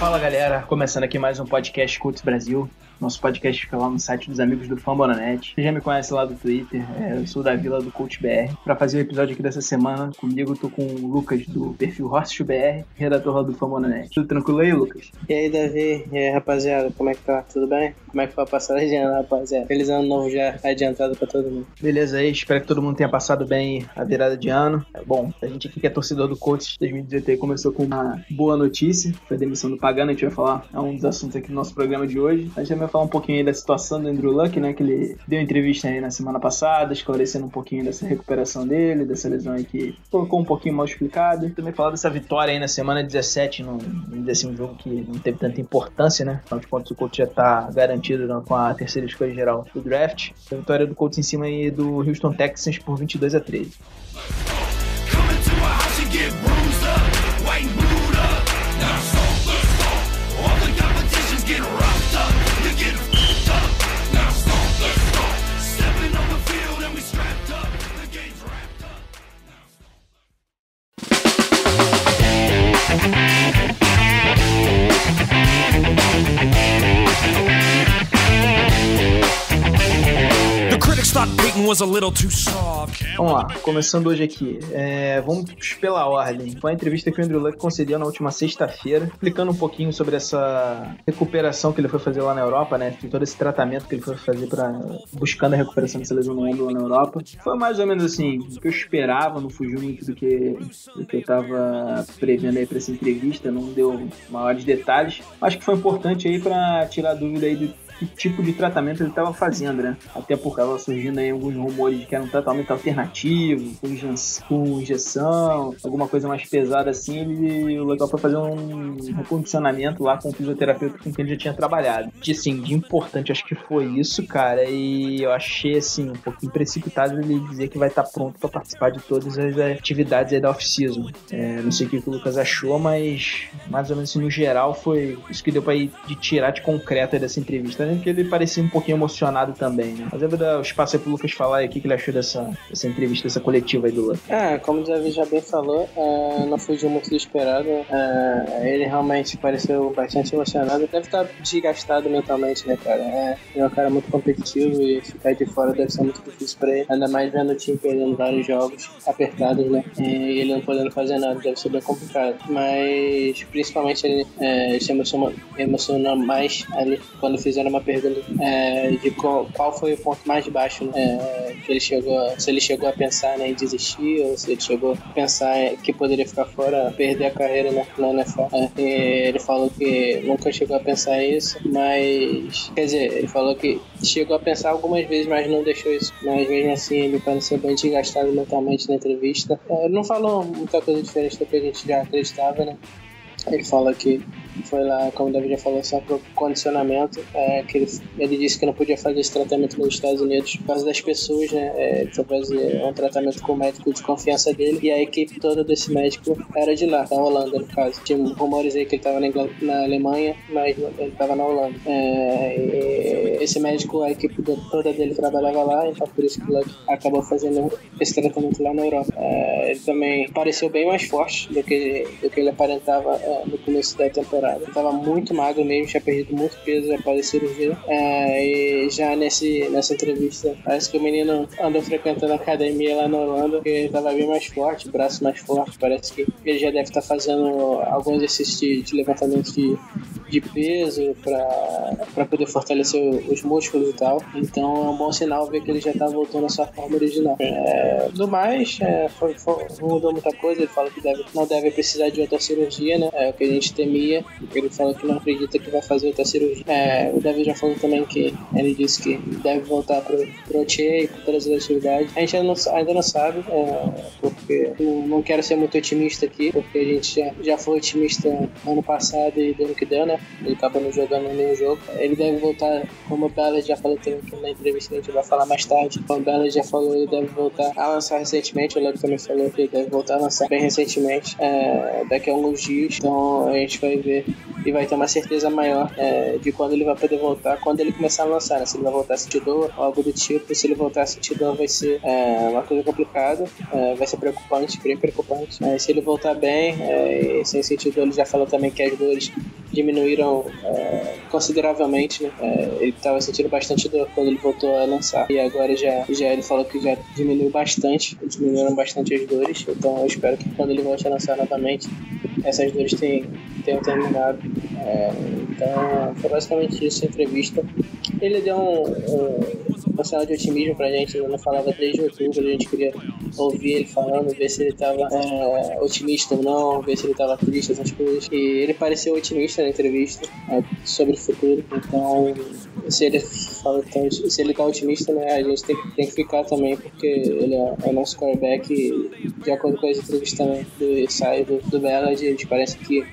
Fala galera, começando aqui mais um podcast Cults Brasil. Nosso podcast fica lá no site dos amigos do Fambonanet. Você já me conhece lá do Twitter, é, eu sou da Vila do Coach BR. Pra fazer o episódio aqui dessa semana, comigo eu tô com o Lucas do perfil Horseshoe BR, redator lá do Fambonanet. Tudo tranquilo aí, Lucas? E aí, Davi? E aí, rapaziada? Como é que tá? Tudo bem? Como é que foi a passagem de ano, rapaziada? Feliz ano novo já adiantado pra todo mundo. Beleza aí, espero que todo mundo tenha passado bem a virada de ano. É, Bom, a gente aqui que é torcedor do Coach 2018 aí começou com uma boa notícia, foi a demissão do Pagano, a gente vai falar, é um dos assuntos aqui do nosso programa de hoje. A gente também vai falar um pouquinho aí da situação do Andrew Luck, né, que ele deu entrevista aí na semana passada, esclarecendo um pouquinho dessa recuperação dele, dessa lesão aí que colocou um pouquinho mal explicado. Também falar dessa vitória aí na semana 17, num, assim, um jogo que não teve tanta importância, né, afinal de contas o Colts já tá garantido né, com a terceira escolha geral do draft. A vitória do Colts em cima aí do Houston Texans por 22 a 13. Vamos lá, começando hoje aqui. É, vamos pela ordem. Foi a entrevista que o Andrew Luck concedeu na última sexta-feira, explicando um pouquinho sobre essa recuperação que ele foi fazer lá na Europa, né? Todo esse tratamento que ele foi fazer para buscando a recuperação dessa lesão no ombro lá na Europa. Foi mais ou menos assim, o que eu esperava, não fugiu muito do que, do que eu tava prevendo aí para essa entrevista, não deu maiores detalhes. Acho que foi importante aí para tirar dúvida aí do que tipo de tratamento ele estava fazendo, né? Até porque estava surgindo aí alguns rumores de que era um tratamento alternativo, com, inje- com injeção, alguma coisa mais pesada assim. Ele, o legal foi fazer um recondicionamento lá com o fisioterapeuta com quem ele já tinha trabalhado. De, assim, de importante, acho que foi isso, cara. E eu achei, assim, um pouquinho precipitado ele dizer que vai estar pronto para participar de todas as atividades aí da off-season. É, não sei o que o Lucas achou, mas mais ou menos assim, no geral foi isso que deu pra ir de tirar de concreto aí dessa entrevista, né? Porque ele parecia um pouquinho emocionado também, né? Mas eu vou dar o espaço aí pro Lucas falar aí o que, que ele achou dessa, dessa entrevista, dessa coletiva aí do Lucas. Ah, como o Davi já bem falou, ah, não fugiu muito do esperado. Ah, ele realmente pareceu bastante emocionado. Deve estar desgastado mentalmente, né, cara? É, é um cara muito competitivo e ficar de fora deve ser muito difícil pra ele. Ainda mais vendo o time perdendo vários jogos apertados, né? E ele não podendo fazer nada, deve ser bem complicado. Mas principalmente ele é, se emocionou, emocionou mais ali quando fizeram uma pergunta é, de qual, qual foi o ponto mais baixo né, é, que ele chegou, se ele chegou a pensar né, em desistir ou se ele chegou a pensar que poderia ficar fora, perder a carreira né, na NFL. É, ele falou que nunca chegou a pensar isso, mas quer dizer, ele falou que chegou a pensar algumas vezes, mas não deixou isso. Mas mesmo assim ele pareceu bem desgastado mentalmente na entrevista. É, ele não falou muita coisa diferente do que a gente já acreditava, né? Ele fala que foi lá, como o David já falou, só pro condicionamento, é, que ele, ele disse que não podia fazer esse tratamento nos Estados Unidos por causa das pessoas, né? É, ele foi fazer um tratamento com o médico de confiança dele e a equipe toda desse médico era de lá, da Holanda, no caso. Tinha rumores aí que ele estava na, na Alemanha, mas ele estava na Holanda. É, esse médico, a equipe toda dele trabalhava lá, então por isso que ele acabou fazendo esse tratamento lá na Europa. É, ele também pareceu bem mais forte do que, do que ele aparentava é, no começo da temporada. Ele estava muito magro mesmo, tinha perdido muito peso após a cirurgia. É, e já nesse, nessa entrevista, parece que o menino andou frequentando a academia lá na Holanda, porque ele estava bem mais forte, braço mais forte. Parece que ele já deve estar fazendo alguns exercícios de, de levantamento de, de peso para poder fortalecer os músculos e tal. Então é um bom sinal ver que ele já tá voltando à sua forma original. É, do mais, é, foi- foi- mudou muita coisa. Ele fala que deve, não deve precisar de outra cirurgia, né? É o que a gente temia. Ele falou que não acredita que vai fazer outra cirurgia. É, o David já falou também que ele disse que deve voltar pro, pro OTA e para todas as atividades. A gente ainda não, ainda não sabe, é, porque eu não quero ser muito otimista aqui, porque a gente já, já foi otimista ano passado e deu no que deu, né? Ele acabou não jogando nenhum jogo. Ele deve voltar, como o Bella já falou também na entrevista que a gente vai falar mais tarde, o Bella já falou, ele deve voltar a lançar recentemente, o Lego também falou que ele deve voltar a lançar bem recentemente, é, daqui a alguns dias, então a gente vai ver e vai ter uma certeza maior é, de quando ele vai poder voltar, quando ele começar a lançar, né? Se ele vai voltar a sentir dor ou algo do tipo, se ele voltar a sentir dor vai ser é, uma coisa complicada, é, vai ser preocupante, bem preocupante. Se ele voltar bem, é, sem sentir dor, ele já falou também que as dores diminuíram é, consideravelmente, né? É, ele estava sentindo bastante dor quando ele voltou a lançar. E agora já, já ele falou que já diminuiu bastante, diminuíram bastante as dores. Então eu espero que quando ele volte a lançar novamente, essas dores tenham, tenham terminado. É, então foi basicamente isso a entrevista. Ele deu um, um, sinal de otimismo pra gente, ele não falava desde outubro, a gente queria ouvir ele falando, ver se ele tava é, otimista ou não, ver se ele tava triste, essas coisas. E ele pareceu otimista na entrevista é, sobre o futuro, então se ele fala tão, se ele tá otimista, né, a gente tem, tem que ficar também, porque ele é, é o nosso quarterback e de acordo com as entrevistas também do sai do, do Ballard, a gente parece que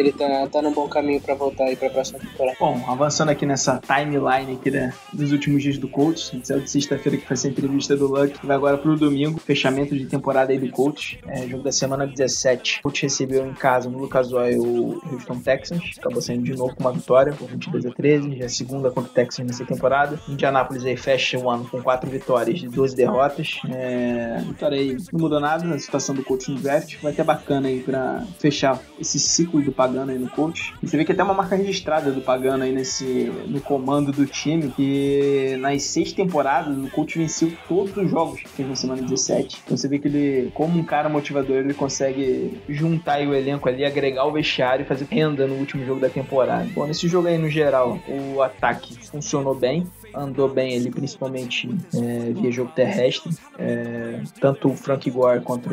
ele tá, tá no bom caminho pra voltar aí pra próxima temporada. Bom, avançando aqui nessa timeline aqui né, dos últimos dias do Colts, saiu de sexta-feira que foi essa entrevista do Luck, vai agora pro domingo, fechamento de temporada aí do Colts, é, jogo da semana 17. O Colts recebeu em casa no Lucas Oil o Houston Texans, acabou saindo de novo com uma vitória, por 22 a 13, já é a segunda contra o Texans nessa temporada. Indianapolis aí fecha o ano com quatro vitórias e 12 derrotas. É, vitória aí não mudou nada na situação do Colts no draft, vai ter bacana aí pra fechar esse ciclo do Pagano aí no coach. Você vê que até uma marca registrada do Pagano aí nesse, no comando do time, que nas seis temporadas o coach venceu todos os jogos que fez na semana 17. Então você vê que ele, como um cara motivador, ele consegue juntar o elenco ali, agregar o vestiário e fazer renda no último jogo da temporada. Bom, nesse jogo aí no geral, o ataque funcionou bem andou bem ali, principalmente é, via jogo terrestre. É, tanto o Frank Gore quanto,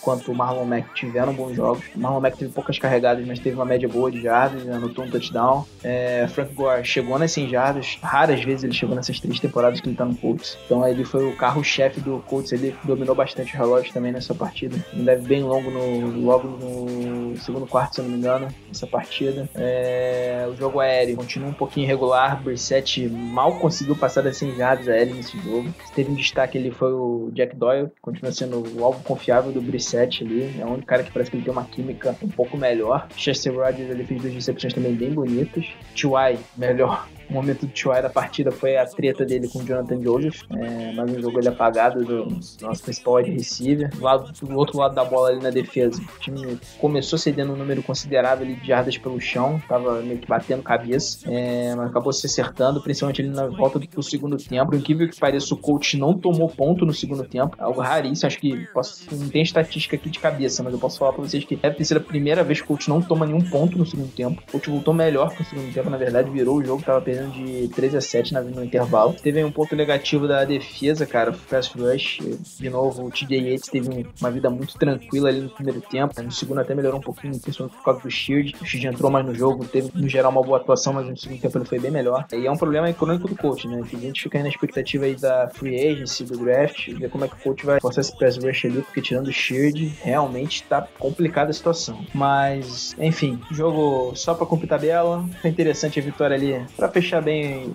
quanto o Marlon Mack tiveram bons jogos. O Marlon Mack teve poucas carregadas, mas teve uma média boa de jardas, anotou um touchdown. É, Frank Gore chegou nas 100 jardas, raras vezes ele chegou nessas três temporadas que ele tá no Colts. Então ele foi o carro-chefe do Colts, ele dominou bastante o relógio também nessa partida. Um deve bem longo no, logo no segundo quarto, se eu não me engano, nessa partida. É, o jogo aéreo continua um pouquinho irregular, Brissette mal conseguiu passar das 100 jardas aéreas nesse jogo. Teve um destaque ali foi o Jack Doyle, que continua sendo o alvo confiável do Brissette ali. É único cara que parece que ele tem uma química um pouco melhor. Chester Rogers ele fez duas recepções também bem bonitas. T.Y. melhor o momento do Choi da partida foi a treta dele com o Jonathan Joseph, é, mas um jogo ele apagado do, nosso principal wide receiver. Do, lado, do outro lado da bola ali na defesa, o time começou cedendo um número considerável de jardas pelo chão, tava meio que batendo cabeça, é, mas acabou se acertando, principalmente ali na volta do, do segundo tempo. Incrível que pareça, o coach não tomou ponto no segundo tempo, algo raríssimo, acho que posso, não tem estatística aqui de cabeça, mas eu posso falar pra vocês que deve sido a primeira vez que o coach não toma nenhum ponto no segundo tempo. O coach voltou melhor no segundo tempo, na verdade, virou o jogo, tava perdendo de 13 a 7 no intervalo. Teve um ponto negativo da defesa, cara, o Fast Rush. De novo, o TJ Yates teve uma vida muito tranquila ali no primeiro tempo. No segundo até melhorou um pouquinho, principalmente por causa do Shield. O Shield entrou mais no jogo, teve no geral uma boa atuação, mas no segundo tempo ele foi bem melhor. E é um problema econômico do coach, né? Que a gente fica aí na expectativa aí da free agency, do draft, ver como é que o coach vai forçar esse press rush ali, porque tirando o Shield, realmente tá complicada a situação. Mas, enfim, jogo só pra cumprir tabela. Foi interessante a vitória ali pra fechar bem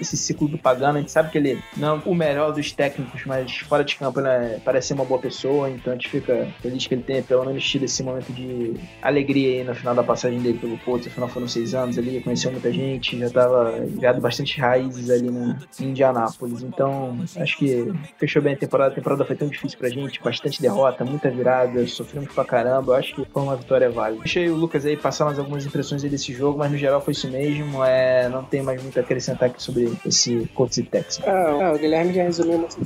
esse ciclo do Pagano. A gente sabe que ele não é o melhor dos técnicos, mas fora de campo ele parece ser uma boa pessoa, então a gente fica feliz que ele tenha pelo menos tido esse momento de alegria aí no final da passagem dele pelo Porto. Afinal foram seis anos ali, conheceu muita gente, já estava criado bastante raízes ali na, em Indianápolis. Então acho que fechou bem a temporada. A temporada foi tão difícil pra gente, bastante derrota, muita virada, sofremos pra caramba. Eu acho que foi uma vitória válida. Deixei o Lucas aí passar mais algumas impressões desse jogo, mas no geral foi isso mesmo. É, não tem mais muito a acrescentar aqui sobre esse Colts e Texans. Ah, ah, o Guilherme já resumiu muito.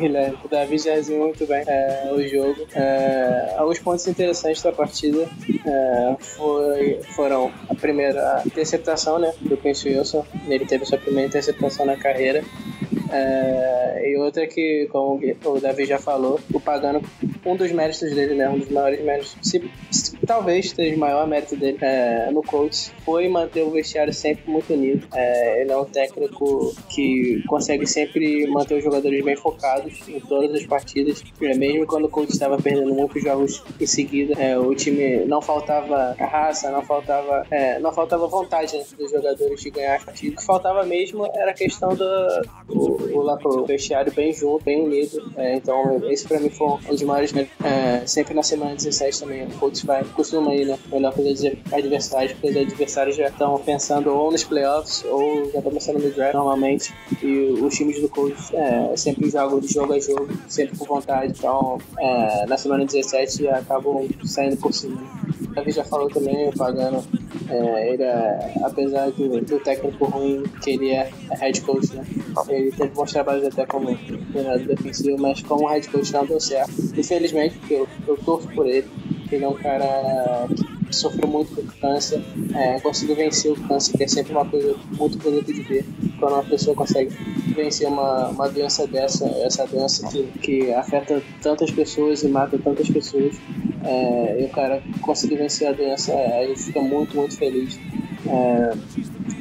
Guilherme, o Davi já resumiu muito bem é, o jogo. É, alguns pontos interessantes da partida é, foi, foram a primeira interceptação né, do Quincy Wilson. Ele teve sua primeira interceptação na carreira. É, e outra que, como o Davi já falou, o Pagano um dos méritos dele, né? Um dos maiores méritos. Se, se- talvez seja o maior mérito dele é, no coach foi manter o vestiário sempre muito unido. É, ele é um técnico que consegue sempre manter os jogadores bem focados em todas as partidas. É, mesmo quando o coach estava perdendo muitos jogos em seguida, é, o time não faltava raça, não faltava, é, não faltava vontade né, dos jogadores de ganhar as partidas. O que faltava mesmo era a questão do o, o, pro vestiário bem junto, bem unido. É, então, esse pra mim foi um dos maiores. É, sempre na semana 17 também, o coach vai, costuma ir, né? Melhor para os adversários, porque os adversários já estão pensando ou nos playoffs ou já estão pensando no draft normalmente. E os times do coach é, sempre jogam de jogo a jogo, sempre com vontade. Então, é, na semana 17 acabam saindo por cima. A Davi já falou também, o Pagano, é, ele é, apesar do, do técnico ruim que ele é, é head coach, né? Ele teve bons trabalhos até como treinador defensivo, mas como head coach não deu certo. Infelizmente, porque eu, eu torço por ele. Ele é um cara que sofreu muito com câncer, é, conseguiu vencer o câncer, que é sempre uma coisa muito bonita de ver. Quando uma pessoa consegue vencer uma, uma doença dessa, essa doença que, que afeta tantas pessoas e mata tantas pessoas, é, e o cara conseguir vencer a doença, gente fica muito, muito feliz. É,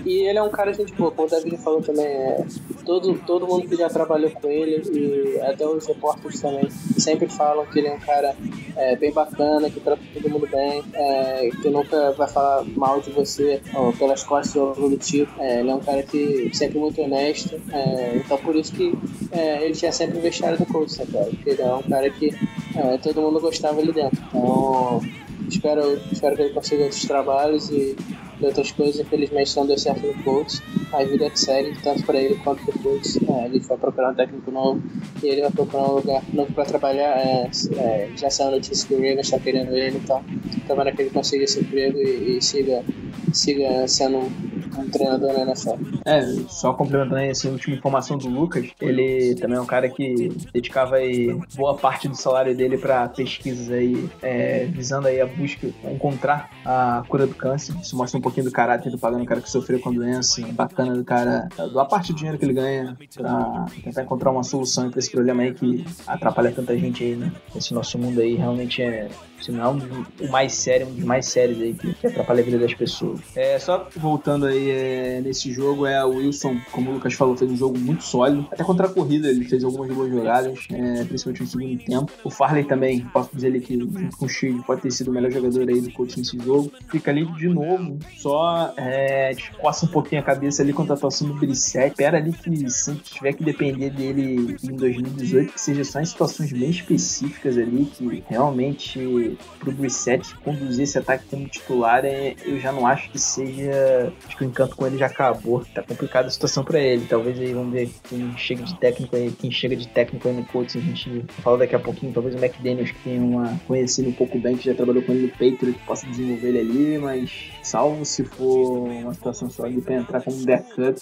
e ele é um cara gente boa, como o David falou também, é, todo, todo mundo que já trabalhou com ele e até os repórteres também sempre falam que ele é um cara é, bem bacana, que trata todo mundo bem, é, que nunca vai falar mal de você ou pelas costas ou algo do tipo. É, ele é um cara que sempre muito honesto, é, então por isso que é, ele tinha sempre o vestiário do coach, cara? Porque ele é um cara que é, todo mundo gostava ali dentro. Então, espero, espero que ele consiga outros trabalhos e e outras coisas, infelizmente não deu certo no Colts. A vida é que segue, tanto para ele quanto para o Colts. É, ele vai procurar um técnico novo e ele vai procurar um lugar novo para trabalhar. É, é, já saiu a notícia que o Ravens está querendo ele, então tomara que ele consiga esse emprego e, e siga, siga sendo um, treinador na NFL. É, só complementando aí essa última informação do Lucas, ele também é um cara que dedicava aí boa parte do salário dele para pesquisas aí, é, visando aí a busca, encontrar a cura do câncer. Isso mostra um pouquinho do caráter do pagano, um cara que sofreu com a doença, bacana do cara, da parte do dinheiro que ele ganha pra tentar encontrar uma solução para esse problema aí que atrapalha tanta gente aí, né? Esse nosso mundo aí realmente é, se não é um o mais sério, um dos mais sérios aí que, que atrapalha a vida das pessoas. É, só voltando aí é, nesse jogo, é o Wilson, como o Lucas falou, fez um jogo muito sólido. Até contra a corrida, ele fez algumas boas jogadas, é, principalmente no segundo tempo. O Farley também, posso dizer ele que junto com o Shield pode ter sido o melhor jogador aí do coach nesse jogo. Fica ali de novo, só é, coça um pouquinho a cabeça ali contra a atuação do Brissett. Espera ali que se tiver que depender dele em 2018, que seja só em situações bem específicas ali, que realmente pro Brissett conduzir esse ataque como titular, é, eu já não acho que seja. Acho que encanto com ele já acabou. Tá complicada a situação pra ele. Talvez aí vamos ver quem chega de técnico aí, quem chega de técnico aí no coach. A gente fala daqui a pouquinho, talvez o McDaniels que tem uma conhecido um pouco bem, que já trabalhou com ele no Patriot, possa desenvolver ele ali, mas salvo se for uma situação só ali pra entrar como backup,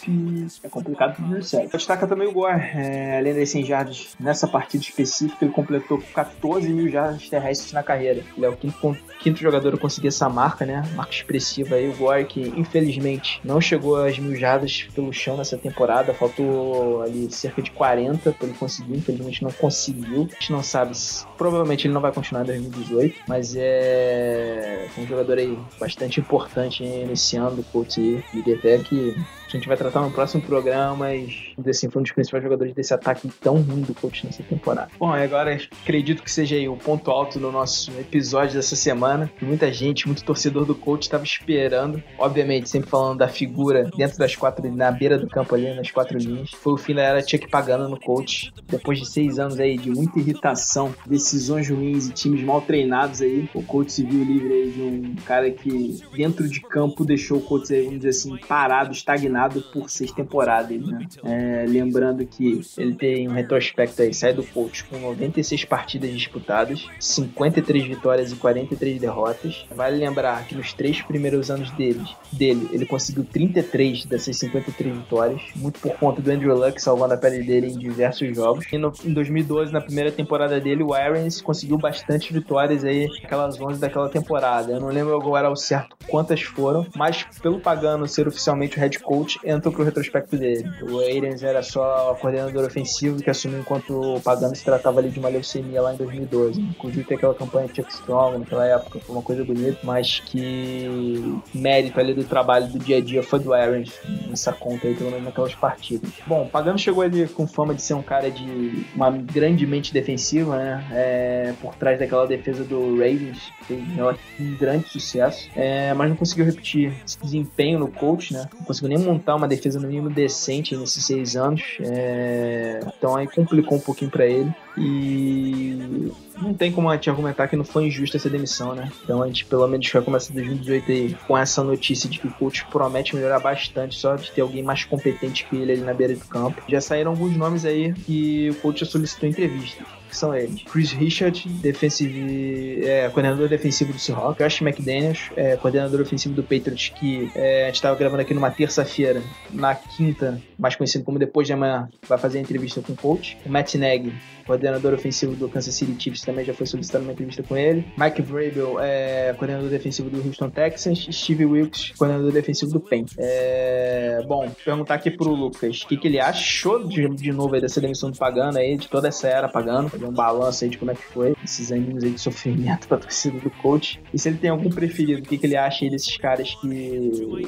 é complicado pro Brissett. Destaca também o Gore, é, além das 100 jardas nessa partida específica, ele completou 14 mil jardas terrestres na carreira. Ele é o quinto, quinto jogador a conseguir essa marca, né? Marca expressiva aí. O Gore, que infelizmente não chegou às mil jardas pelo chão nessa temporada, faltou ali cerca de 40 para ele conseguir, infelizmente não conseguiu. A gente não sabe se. Provavelmente ele não vai continuar em 2018, mas é um jogador aí bastante importante nesse ano do Colts aí. Até que a gente vai tratar no próximo programa, mas assim, foi um dos principais jogadores desse ataque tão ruim do coach nessa temporada. Bom, e agora acredito que seja aí o ponto alto do nosso episódio dessa semana, muita gente, muito torcedor do coach estava esperando. Obviamente, sempre falando da figura dentro das quatro, na beira do campo ali, nas quatro linhas. Foi o fim da era Chuck Pagano no coach. Depois de seis anos aí de muita irritação, decisões ruins e times mal treinados aí, o coach se viu livre aí de um cara que dentro de campo deixou o coach aí, vamos dizer assim, parado, estagnado por seis temporadas, né? É, lembrando que ele tem um retrospecto aí, sai do coach com 96 partidas disputadas, 53 vitórias e 43 derrotas. Vale lembrar que nos três primeiros anos dele, dele ele conseguiu 33 dessas 53 vitórias, muito por conta do Andrew Luck salvando a pele dele em diversos jogos. E no, em 2012, na primeira temporada dele, o Arians conseguiu bastante vitórias aí, aquelas 11 daquela temporada. Eu não lembro agora ao certo quantas foram, mas pelo Pagano ser oficialmente o head coach, entrou pro retrospecto dele. O Arians era só coordenador ofensivo que assumiu enquanto o Pagano se tratava ali de uma leucemia lá em 2012. Inclusive tem aquela campanha Chuck Strong naquela época, foi uma coisa bonita, mas que mérito ali do trabalho do dia a dia foi do Arians nessa conta aí, pelo menos naquelas partidas. Bom, o Pagano chegou ali com fama de ser um cara de uma grande mente defensiva, né? É, por trás daquela defesa do Ravens, fez um grande sucesso, é, mas não conseguiu repetir esse desempenho no coach, né? Não conseguiu nem montar uma defesa no mínimo decente nesses seis anos. É, então aí complicou um pouquinho para ele. E não tem como a gente argumentar que não foi injusta essa demissão, né? Então a gente pelo menos vai começar 2018 aí com essa notícia de que o coach promete melhorar bastante só de ter alguém mais competente que ele ali na beira do campo. Já saíram alguns nomes aí que o coach solicitou entrevista que são eles. Chris Richard, defensive, é, coordenador defensivo do Seahawks. Josh McDaniels, é, coordenador ofensivo do Patriots, que é, a gente estava gravando aqui numa terça-feira. Na quinta, mais conhecido como depois de amanhã, vai fazer a entrevista com o coach. O Matt Nagy, coordenador ofensivo do Kansas City Chiefs, também já foi solicitado uma entrevista com ele. Mike Vrabel, é, coordenador defensivo do Houston Texans. Steve Wilkes, coordenador defensivo do PEN. É, bom, perguntar aqui pro Lucas, o que, que ele achou de, de novo aí dessa demissão do Pagano aí, de toda essa era Pagano, fazer um balanço aí de como é que foi, esses aninhos aí de sofrimento pra torcida do coach. E se ele tem algum preferido, o que, que ele acha aí desses caras que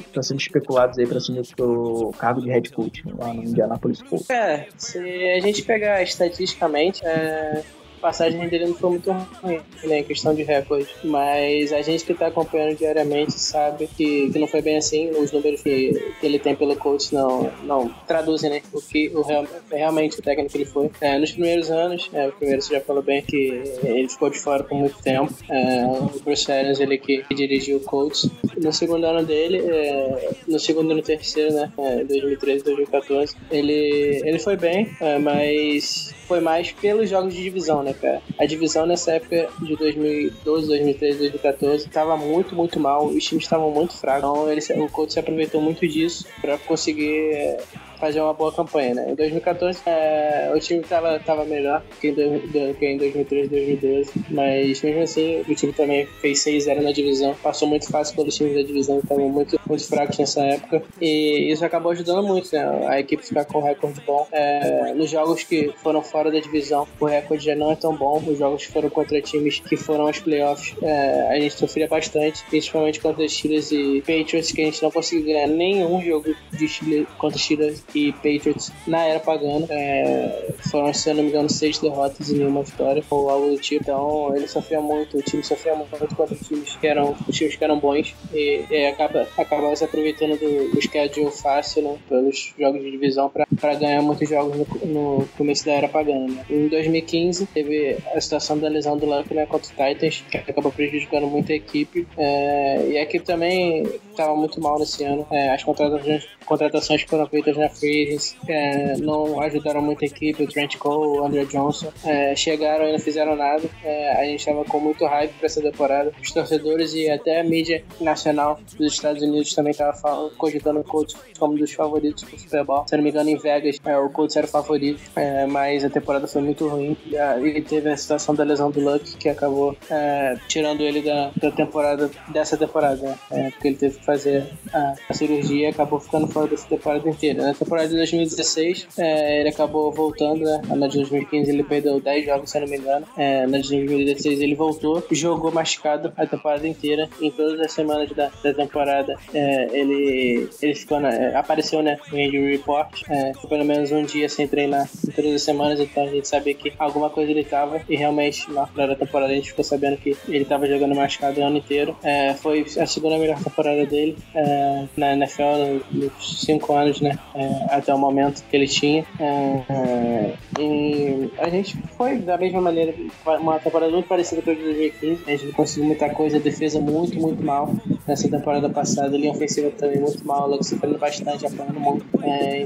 estão sendo especulados aí pra assumir o cargo de head coach lá no Indianapolis Colts. É, se a gente pegar estatisticamente, é, passagem dele não foi muito ruim, né, em questão de recorde. Mas a gente que tá acompanhando diariamente sabe que, que não foi bem assim. Os números que, que ele tem pelo coach não, não traduzem, né, o que o, real- realmente o técnico que ele foi. É, nos primeiros anos, é, o primeiro você já falou bem que ele ficou de fora por muito tempo. É, o Bruce Arians, ele que, que dirigiu o coach. No segundo ano dele, é, no segundo e no terceiro, né, é, 2013, 2014, ele, ele foi bem, é, mas foi mais pelos jogos de divisão, né, cara? A divisão nessa época de 2012, 2013, 2014 estava muito, muito mal. Os times estavam muito fracos. Então, ele, o coach se aproveitou muito disso para conseguir é, fazer uma boa campanha, né? Em 2014, é, o time tava, tava melhor que em, do- que em 2013, 2012, mas mesmo assim, o time também fez 6-0 na divisão, passou muito fácil pelos times da divisão estavam muito, muito fracos nessa época, e isso acabou ajudando muito, né? A equipe ficar com um recorde bom. É, nos jogos que foram fora da divisão, o recorde já não é tão bom, os jogos que foram contra times que foram aos playoffs, é, a gente sofria bastante, principalmente contra Steelers e Patriots, que a gente não conseguiu ganhar nenhum jogo de Steelers, contra Steelers e Patriots na era pagana. É, foram, se eu não me engano, seis derrotas e nenhuma vitória, ou algo do tipo. Então ele sofria muito, o time sofria muito contra times que eram, times que eram bons e, e acaba, acabava se aproveitando do, do schedule fácil, né, pelos jogos de divisão para ganhar muitos jogos no, no começo da era pagana. Né. Em 2015 teve a situação da lesão do Luck né, contra o Titans, que acabou prejudicando muito a equipe. É, e a equipe também estava muito mal nesse ano. É, as contratações, contratações foram feitas na Free Agents é, não ajudaram muito a equipe. O Trent Cole, o Andrew Johnson é, chegaram e não fizeram nada. É, a gente estava com muito hype para essa temporada. Os torcedores e até a mídia nacional dos Estados Unidos também estavam cogitando o Colts como dos favoritos pro Super Bowl. Se não me engano, em Vegas, é, o Colts era o favorito, é, mas a temporada foi muito ruim. E teve a situação da lesão do Luck, que acabou é, tirando ele da, da temporada, dessa temporada, né? É, porque ele teve que fazer a, a cirurgia e acabou ficando fora dessa temporada inteira. Na temporada de 2016, é, ele acabou voltando, né? Na de 2015 ele perdeu 10 jogos, se eu não me engano. É, na de 2016 ele voltou, jogou machucado a temporada inteira. Em todas as semanas da, da temporada, ele, ele ficou na, apareceu né, no injury report. É, ficou pelo menos um dia sem treinar em todas as semanas, então a gente sabia que alguma coisa ele tava. E realmente, na primeira temporada, a gente ficou sabendo que ele tava jogando machucado o ano inteiro. É, foi a segunda melhor temporada dele é, na NFL, nos 5 anos, né? é, até o momento que ele tinha. É, é, e a gente foi da mesma maneira, uma temporada muito parecida com a de 2015. A gente não conseguiu muita coisa, a defesa muito, muito mal nessa temporada passada. A linha ofensiva também muito mal, logo sofrendo bastante, apanhando muito. É,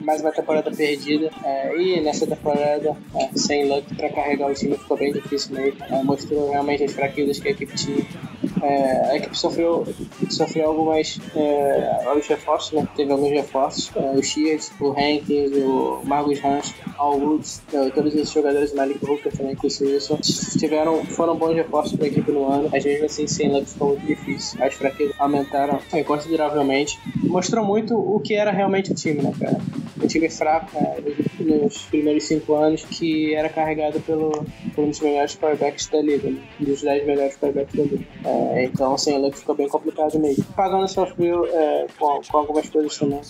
mais uma temporada perdida. É, e nessa temporada, é, sem luck para carregar o time, ficou bem difícil mesmo. É, mostrou realmente as fraquezas que a equipe tinha. É, a equipe sofreu, sofreu algumas é, alguns reforços, né? Teve alguns reforços. É, o Shears, o Hankins, o Marcus Hans, Al Woods, é, todos esses jogadores, Malik Hooker também, com o Wilson, tiveram, foram bons reforços para a equipe no ano. Às vezes, assim, sem Luck ficou muito difícil. As fraquezas aumentaram é, consideravelmente. Mostrou muito o que era realmente o time, né, cara? Um time fraco né, nos primeiros cinco anos, que era carregado pelo, por um dos melhores quarterbacks da liga, né? um dos dez melhores quarterbacks da liga. É, então, sem Luck ficou bem complicado mesmo. Pagando sofreu é, com, com algumas coisas também.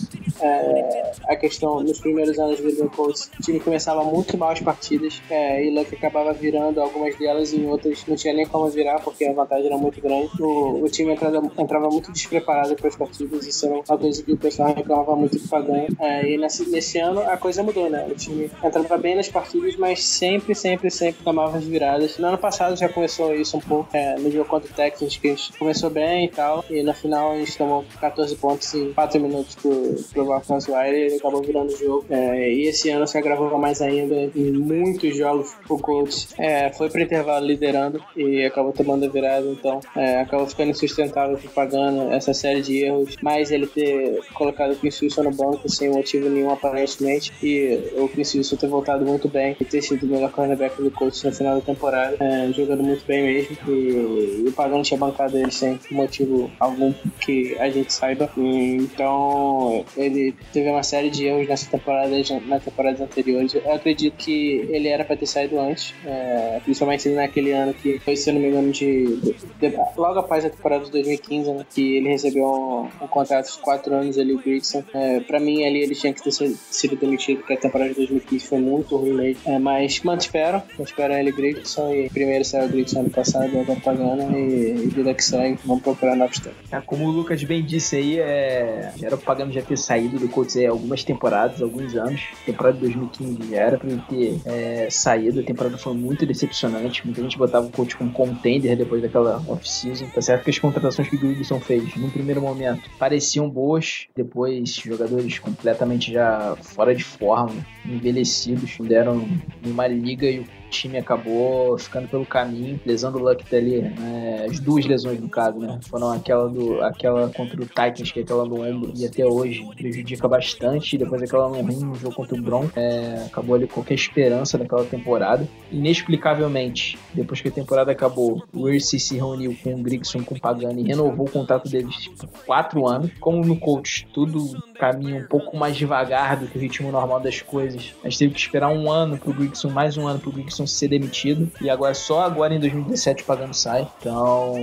É, a questão, nos primeiros anos do Colts, o time começava muito mal as partidas é, e Luck acabava virando algumas delas e em outras não tinha nem como virar porque a vantagem era muito grande. O, o time entrava, entrava muito despreparado para as partidas, isso era uma coisa que o pessoal reclamava muito do Pagan. É, e nesse, nesse ano a coisa mudou, né? O time entrava bem nas partidas, mas sempre, sempre, sempre tomava as viradas. No ano passado já começou isso um pouco, é, no jogo contra o Que a gente começou bem e tal, e no final a gente tomou 14 pontos em 4 minutos pro, pro Valkyries Wire e ele acabou virando o jogo. É, e esse ano se agravou mais ainda em muitos jogos. O Colts é, foi pro intervalo liderando e acabou tomando a virada, então é, acabou ficando insustentável propagando essa série de erros, mais ele ter colocado o Chris no banco sem motivo nenhum aparentemente e o Chris ter voltado muito bem e ter sido o melhor cornerback do Colts no final da temporada, é, jogando muito bem mesmo e, e o Pagano tinha bancado ele sem motivo algum que a gente saiba, então ele teve uma série de erros nessa temporada, na temporada anteriores. Eu acredito que ele era para ter saído antes, é, principalmente naquele ano que foi, se não me engano, de, de, de logo após a temporada de 2015, né, que ele recebeu um, um contrato de 4 anos ali, o Grigson. É, pra mim, ali ele tinha que ter sido demitido, porque a temporada de 2015 foi muito ruim mesmo. É, mas, espero, espero ele Grigson e primeiro saiu o Grigson ano passado, agora pagando e, e vida que segue, vamos procurar novos tempos. É, como o Lucas bem disse aí, é, já era o Pagano já ter saído do Colts há algumas temporadas, alguns anos. Temporada de 2015 já era pra ele ter é, saído, a temporada foi muito decepcionante. Muita gente botava o Colts como contender depois daquela off-season. Tá certo que as contratações que o Grigson fez, no primeiro momento, pareciam boas, depois jogadores completamente já fora de forma, envelhecidos, deram uma liga e o time acabou ficando pelo caminho, lesando o Luck ali, né? as duas lesões no caso, né? Foram aquela do aquela contra o Titans, que é aquela no ombro, e até hoje prejudica bastante, depois aquela no rim no jogo contra o Broncos, é, acabou ali qualquer esperança daquela temporada. Inexplicavelmente, depois que a temporada acabou, o Ursi se reuniu com o Grigson com o Pagani e renovou o contrato deles por quatro anos. Como no coach tudo caminha um pouco mais devagar do que o ritmo normal das coisas, a gente teve que esperar um ano pro Grigson, mais um ano pro Grigson ser demitido. E agora, só agora em 2017 pagando sai. Então,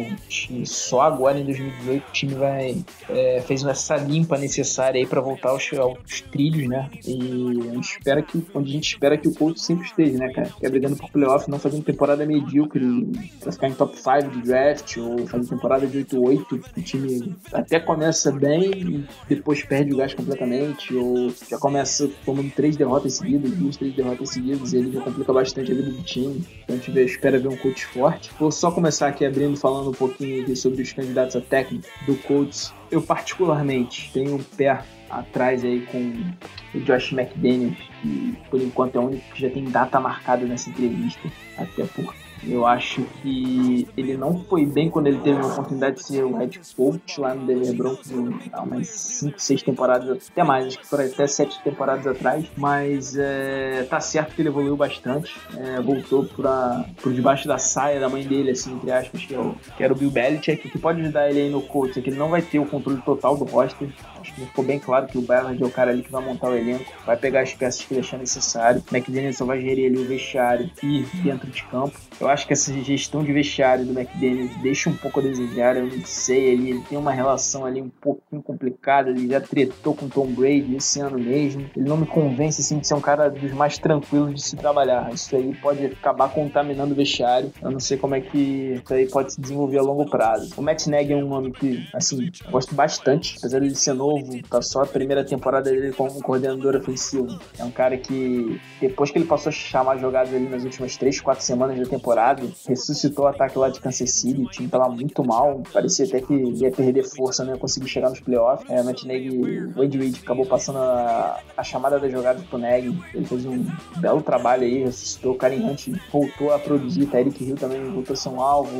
só agora em 2018 o time vai é, fez essa limpa necessária aí para voltar aos, aos, trilhos, né? E a gente espera que, onde a gente espera que o Colts sempre esteja, né, cara? Que é brigando por playoff, não fazendo temporada medíocre pra ficar em top 5 de draft ou fazendo temporada de 8-8. O time até começa bem e depois perde o gás completamente, ou já começa tomando três derrotas seguidas, duas, três derrotas seguidas, ele já complica bastante a vida do time. Então a gente espera ver um coach forte. Vou só começar aqui abrindo falando um pouquinho sobre os candidatos a técnico do coach. Eu particularmente tenho um pé atrás aí com o Josh McDaniels, que por enquanto é o único que já tem data marcada nessa entrevista, até porque eu acho que ele não foi bem quando ele teve a oportunidade de ser o head coach lá no Denver Broncos há umas 5, 6 temporadas, até mais, acho que foram até 7 temporadas atrás. Mas é, tá certo que ele evoluiu bastante. É, voltou pra, por debaixo da saia da mãe dele, assim, entre aspas, que, é o, que era o Bill Belichick, que pode ajudar ele aí no coach, é que ele não vai ter o controle total do roster. Acho que ficou bem claro que o Bernard é o cara ali que vai montar o elenco, vai pegar as peças que ele achar necessário. McDaniel só vai gerir ali o vestiário e dentro de campo. Eu acho que essa gestão de vestiário do McDaniel deixa um pouco a desejar. Eu não sei, ele, ele tem uma relação ali um pouquinho complicada. Ele já tretou com Tom Brady esse ano mesmo. Ele não me convence assim, de ser um cara dos mais tranquilos de se trabalhar. Isso aí pode acabar contaminando o vestiário. Eu não sei como é que isso aí pode se desenvolver a longo prazo. O Matt Nagy é um nome que, assim, gosto bastante, apesar de ele ser novo novo, tá só a primeira temporada dele como coordenador ofensivo. É um cara que, depois que ele passou a chamar jogadas ali nas últimas 3, 4 semanas da temporada, ressuscitou o ataque lá de Kansas City, o time tava muito mal, parecia até que ia perder força, não ia conseguir chegar nos playoffs. É, Matt Nagy, Wade Reed acabou passando a, a chamada da jogada pro Nagy, ele fez um belo trabalho aí, ressuscitou, o Karen Hunt voltou a produzir, Tyreek Hill também voltou a ser um alvo,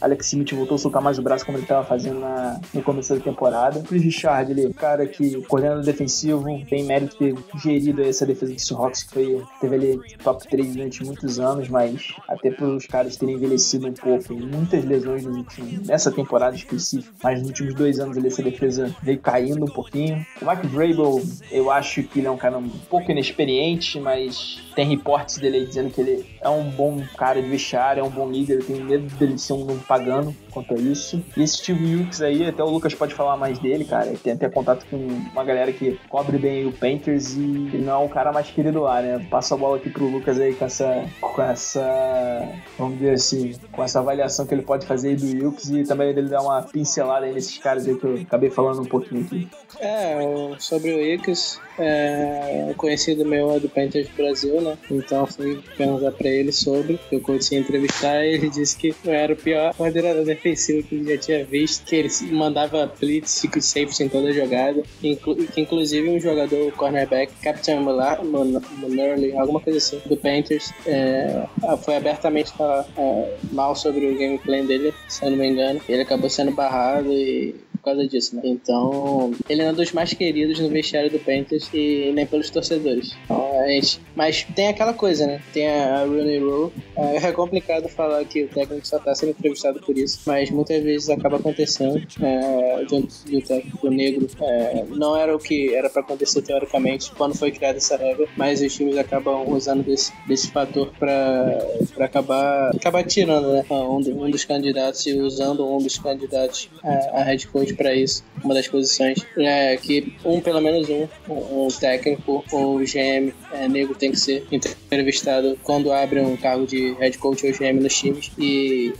Alex Smith voltou a soltar mais o braço como ele tava fazendo na, no começo da temporada. Chris Richard, ele, cara que coordenador defensivo, tem mérito ter gerido essa defesa do Seahawks, que foi, teve ali top 3 durante muitos anos, mas até pelos caras terem envelhecido um pouco, muitas lesões nos últimos, nessa temporada específica, mas nos últimos dois anos ali essa defesa veio caindo um pouquinho. O Mike Vrabel, eu acho que ele é um cara um pouco inexperiente, mas tem reportes dele aí dizendo que ele é um bom cara de vestiário, é um bom líder, eu tenho medo dele ser um novo pagano quanto a isso. E esse Steve Wilkes aí, até o Lucas pode falar mais dele, cara. Ele tem até contato com uma galera que cobre bem o Panthers e ele não é o cara mais querido lá, né? Passa a bola aqui pro Lucas aí com essa, com essa, vamos dizer assim, com essa avaliação que ele pode fazer aí do Wilkes e também ele dar uma pincelada aí nesses caras aí que eu acabei falando um pouquinho aqui. É, sobre o Wilkes, é, conhecido meu do Panthers Brasil, né? Então fui perguntar pra ele sobre, eu consegui entrevistar e ele disse que eu era o pior coordenador defensivo que ele já tinha visto, que ele mandava blitz, secret safety em toda a jogada, inclu que inclusive um jogador, cornerback, Captain Mullerly, alguma coisa assim, do Panthers, é, foi abertamente falar é, mal sobre o gameplay dele, se eu não me engano. Ele acabou sendo barrado e por causa disso, né? Então, ele é um dos mais queridos no vestiário do Panthers e nem pelos torcedores. Então, a gente... Mas tem aquela coisa, né? Tem a Rooney Rule. É complicado falar que o técnico só tá sendo entrevistado por isso, mas muitas vezes acaba acontecendo. É, de um, técnico negro é, não era o que era para acontecer teoricamente quando foi criada essa regra, mas os times acabam usando desse, desse fator para acabar, acabar tirando né, um, um dos candidatos e usando um dos candidatos a, a head coach para isso, uma das posições. É, que um, pelo menos um, um, técnico ou GM é, negro tem que ser entrevistado quando abre um cargo de head coach ou GM nos times. E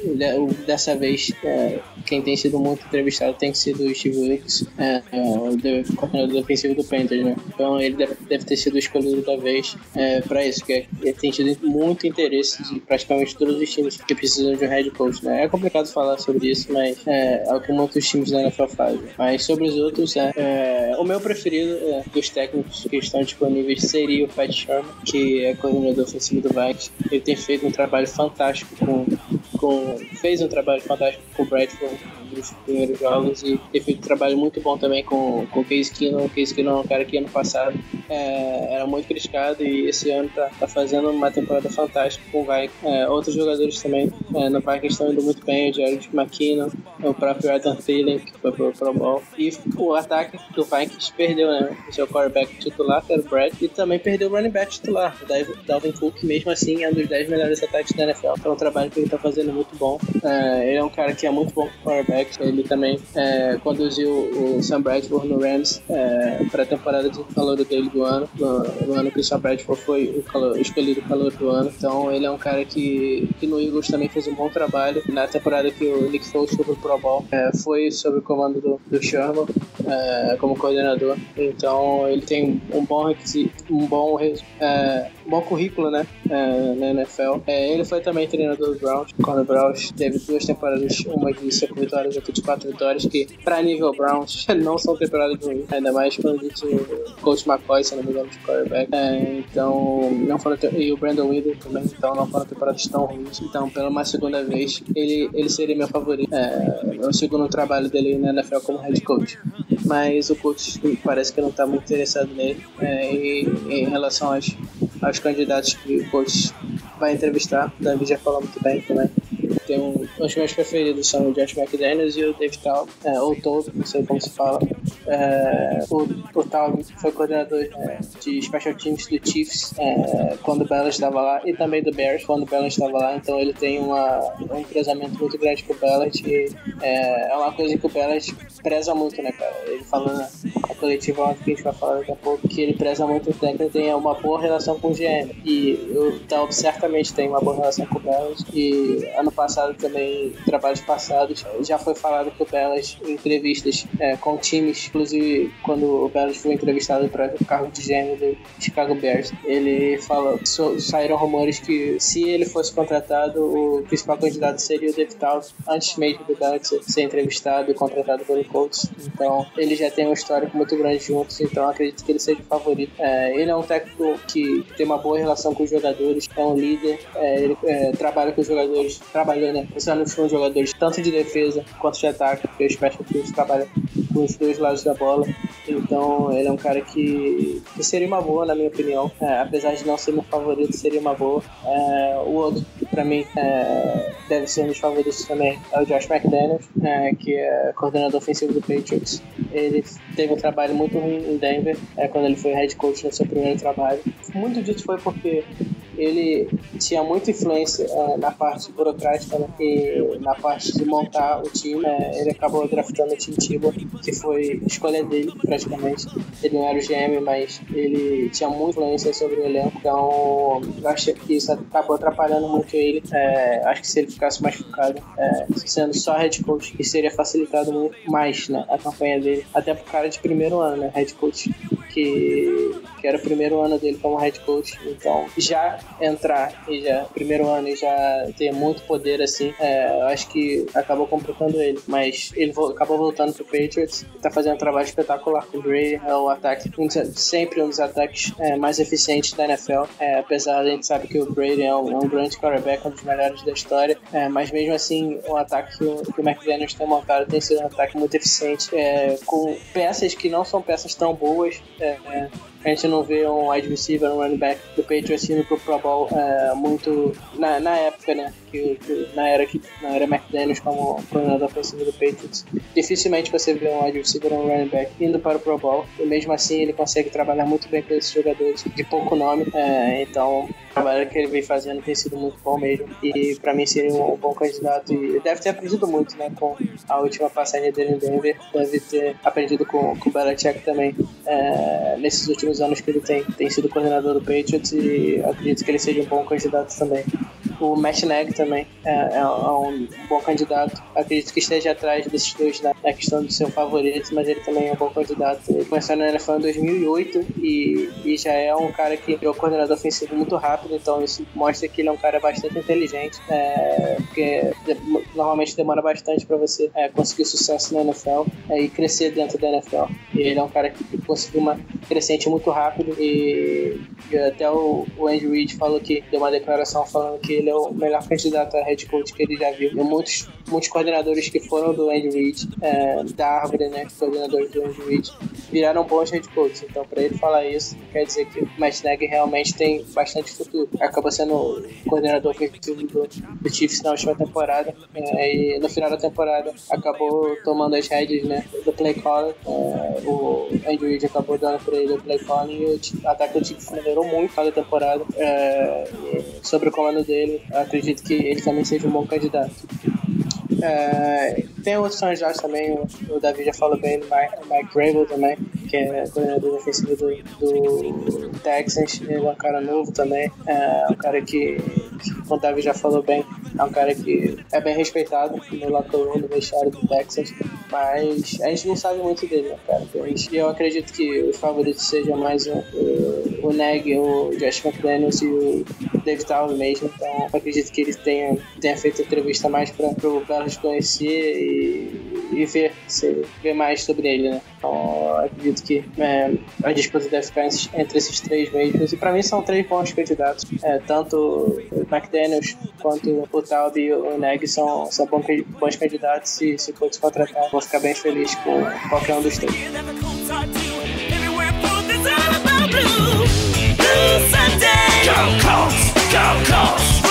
dessa vez, é, quem tem sido muito entrevistado tem sido o Steve Wilkes, é, é, o de- coordenador defensivo do Panthers, né? Então ele deve, deve ter sido escolhido da vez é, para isso, que ele tem tido muito interesse de praticamente todos os times que precisam de um head coach, né? É complicado falar sobre isso, mas é, é o que muitos times da NFL fazem. Mas sobre os outros, é, é, o meu preferido é, dos técnicos que estão disponíveis seria o Pat Sherman, que é coordenador ofensivo do Vikings. Ele tem feito um trabalho fantástico com, com fez um trabalho fantástico com o Bradford nos primeiros jogos e tem feito um trabalho muito bom também com, com o Case Keenum. O Case Keenum é um cara que ano passado é, era muito criticado e esse ano tá, tá fazendo uma temporada fantástica com o Vikings. É, outros jogadores também é, no Vikings estão indo muito bem, o Jared McKinnon, o próprio Adam Thielen, que foi pro Pro Bowl. E o ataque do Vikings perdeu, né? O seu quarterback titular, que era o Brad, e também perdeu o running back titular, o Dalvin Cook, mesmo assim é um dos 10 melhores ataques da NFL. Então é um trabalho que ele tá fazendo muito bom. É, ele é um cara que é muito bom com quarterback. Ele também é, conduziu o Sam Bradford no Rams é, para a temporada de calor dele do ano. No, no ano que o Sam Bradford foi o calor, escolhido calor do ano. Então ele é um cara que, que no Eagles também fez um bom trabalho. Na temporada que o Nick Foles foi pro Pro Bowl, é, foi sob o comando do, do Sherman é, como coordenador. Então ele tem um bom um bom, é, bom currículo, né, é, na NFL. É, ele foi também treinador do Browns, quando o Browns teve duas temporadas, uma de 5 vitórias e outra de 4 vitórias, que pra nível Browns não são temporadas ruins, ainda mais quando o Coach McCoy, se não me engano, de quarterback. É, então, não foram e o Brandon Whedon também, então não foram temporadas tão ruins. Então, pela uma segunda vez, ele, ele seria meu favorito. É, é o segundo trabalho dele na NFL como head coach. Mas o coach parece que não está muito interessado nele. É, e em relação aos, aos candidatos que o coach vai entrevistar, o David já falou muito bem também. Tem um, os meus preferidos são o Josh McDaniels e o David Tal, é, ou Todd, não sei como se fala. É, o, o foi coordenador é, de special teams do Chiefs é, quando o Bella estava lá e também do Bears quando o Bella estava lá, então ele tem uma, um empresamento muito grande com o Bellet e é, é uma coisa que o Bellet preza muito, né, cara? Ele falou na, coletiva ontem que a gente vai falar daqui a pouco que ele preza muito o técnico tem uma boa relação com o GM e o Tal certamente tem uma boa relação com o Bellet e ano passado também, trabalhos passados, já foi falado que o Bellet em entrevistas é, com times. Inclusive quando o Bears foi entrevistado para o cargo de GM do Chicago Bears, ele fala, so, saíram rumores que se ele fosse contratado, o principal candidato seria o David antes mesmo do ser, ser entrevistado e contratado pelo Colts. Então, ele já tem um histórico muito grande juntos, então acredito que ele seja o favorito. É, ele é um técnico que tem uma boa relação com os jogadores, é um líder, é, ele é, trabalha com os jogadores, trabalhou, né, pensando com os jogadores tanto de defesa quanto de ataque, porque o Special Teams trabalha com os dois lados da bola. Então, ele é um cara que, que seria uma boa, na minha opinião. É, apesar de não ser meu favorito, seria uma boa. É, o outro, que pra mim, é, deve ser um dos favoritos também, é o Josh McDaniels, é, que é coordenador ofensivo do Patriots. Ele teve um trabalho muito ruim em Denver, é, quando ele foi head coach no seu primeiro trabalho. Muito disso foi porque ele tinha muita influência uh, na parte burocrática né, e na parte de montar o time. Uh, ele acabou draftando o Tim Tebow, que foi escolha dele praticamente. Ele não era o GM, mas ele tinha muita influência sobre o elenco, então eu acho que isso acabou atrapalhando muito ele. Uh, acho que se ele ficasse mais focado, sendo só head coach, isso teria facilitado muito mais né, a campanha dele, até pro cara de primeiro ano, né, head coach, que, que era o primeiro ano dele como head coach, então já entrar e já, primeiro ano e já ter muito poder assim, é, eu acho que acabou complicando ele. Mas ele vo acabou voltando pro Patriots, tá fazendo um trabalho espetacular com o Brady, é o ataque, um sempre um dos ataques é, mais eficientes da NFL, é, apesar de a gente sabe que o Brady é um, é um grande quarterback, um dos melhores da história, é, mas mesmo assim o ataque que o, que McDaniels tem montado tem sido um ataque muito eficiente, é, com peças que não são peças tão boas, a gente não vê um wide receiver, um running back do Patriots indo pro Pro Bowl é, muito na, na época, né? Que, que, na era que na era McDaniels como coordenador ofensivo do Patriots. Dificilmente você vê um wide receiver um running back indo para o Pro Bowl e mesmo assim ele consegue trabalhar muito bem com esses jogadores de pouco nome. É, então o trabalho que ele vem fazendo tem sido muito bom mesmo e para mim seria um, bom candidato e deve ter aprendido muito, né? Com a última passagem dele em Denver, deve ter aprendido com, com o Belichick também é, nesses últimos anos que ele tem, tem sido coordenador do Patriots e acredito que ele seja um bom candidato também. O Matt Nagy também é, é, um bom candidato. Acredito que esteja atrás desses dois na, na, questão do seu favorito, mas ele também é um bom candidato. Ele começou na NFL em 2008 e, e já é um cara que virou coordenador ofensivo muito rápido, então isso mostra que ele é um cara bastante inteligente, é, porque normalmente demora bastante para você é, conseguir sucesso na NFL é, e crescer dentro da NFL. E ele é um cara que conseguiu uma crescente muito rápido e, e até o, o Andy Reid falou que deu uma declaração falando que ele é o melhor candidato a head coach que ele já viu. E muitos, muitos coordenadores que foram do Andy Reid, é, da árvore, né, coordenadores do Andy Reid, viraram bons head coaches. Então, para ele falar isso, quer dizer que o Matt Nagy realmente tem bastante futuro. Acabou sendo o coordenador ofensivo do, do Chiefs na última temporada é, e no final da temporada acabou tomando as rédeas né, do play caller. É, o Andy Reid acabou dando para ele o play calling e o ataque do Chiefs melhorou muito cada temporada. É, sobre o comando dele, acredito que ele também seja um bom candidato. É, tem outros candidatos também, o, o, Davi já falou bem do Mike, Rabel também, que é coordenador ofensivo do, do ele é um cara novo também, é um cara que, como o Davi já falou bem, é um cara que é bem respeitado no locker no vestiário do Texans, mas a gente não sabe muito dele, né, cara? E eu acredito que os favoritos sejam mais o, o, o Neg, o Josh McDaniels e o David Towns mesmo, então acredito que ele tenha, tenha feito entrevista mais para o Carlos conhecer e, e ver, se, ver mais sobre ele, né? Então acredito que é, a disputa deve ficar entre esses três mesmos, e para mim são três bons candidatos, é, tanto McDaniels quanto o Taub e o Neg são, são bons candidatos e se for descontratar, vou ficar bem feliz com qualquer um dos três. Go Colts, go Colts.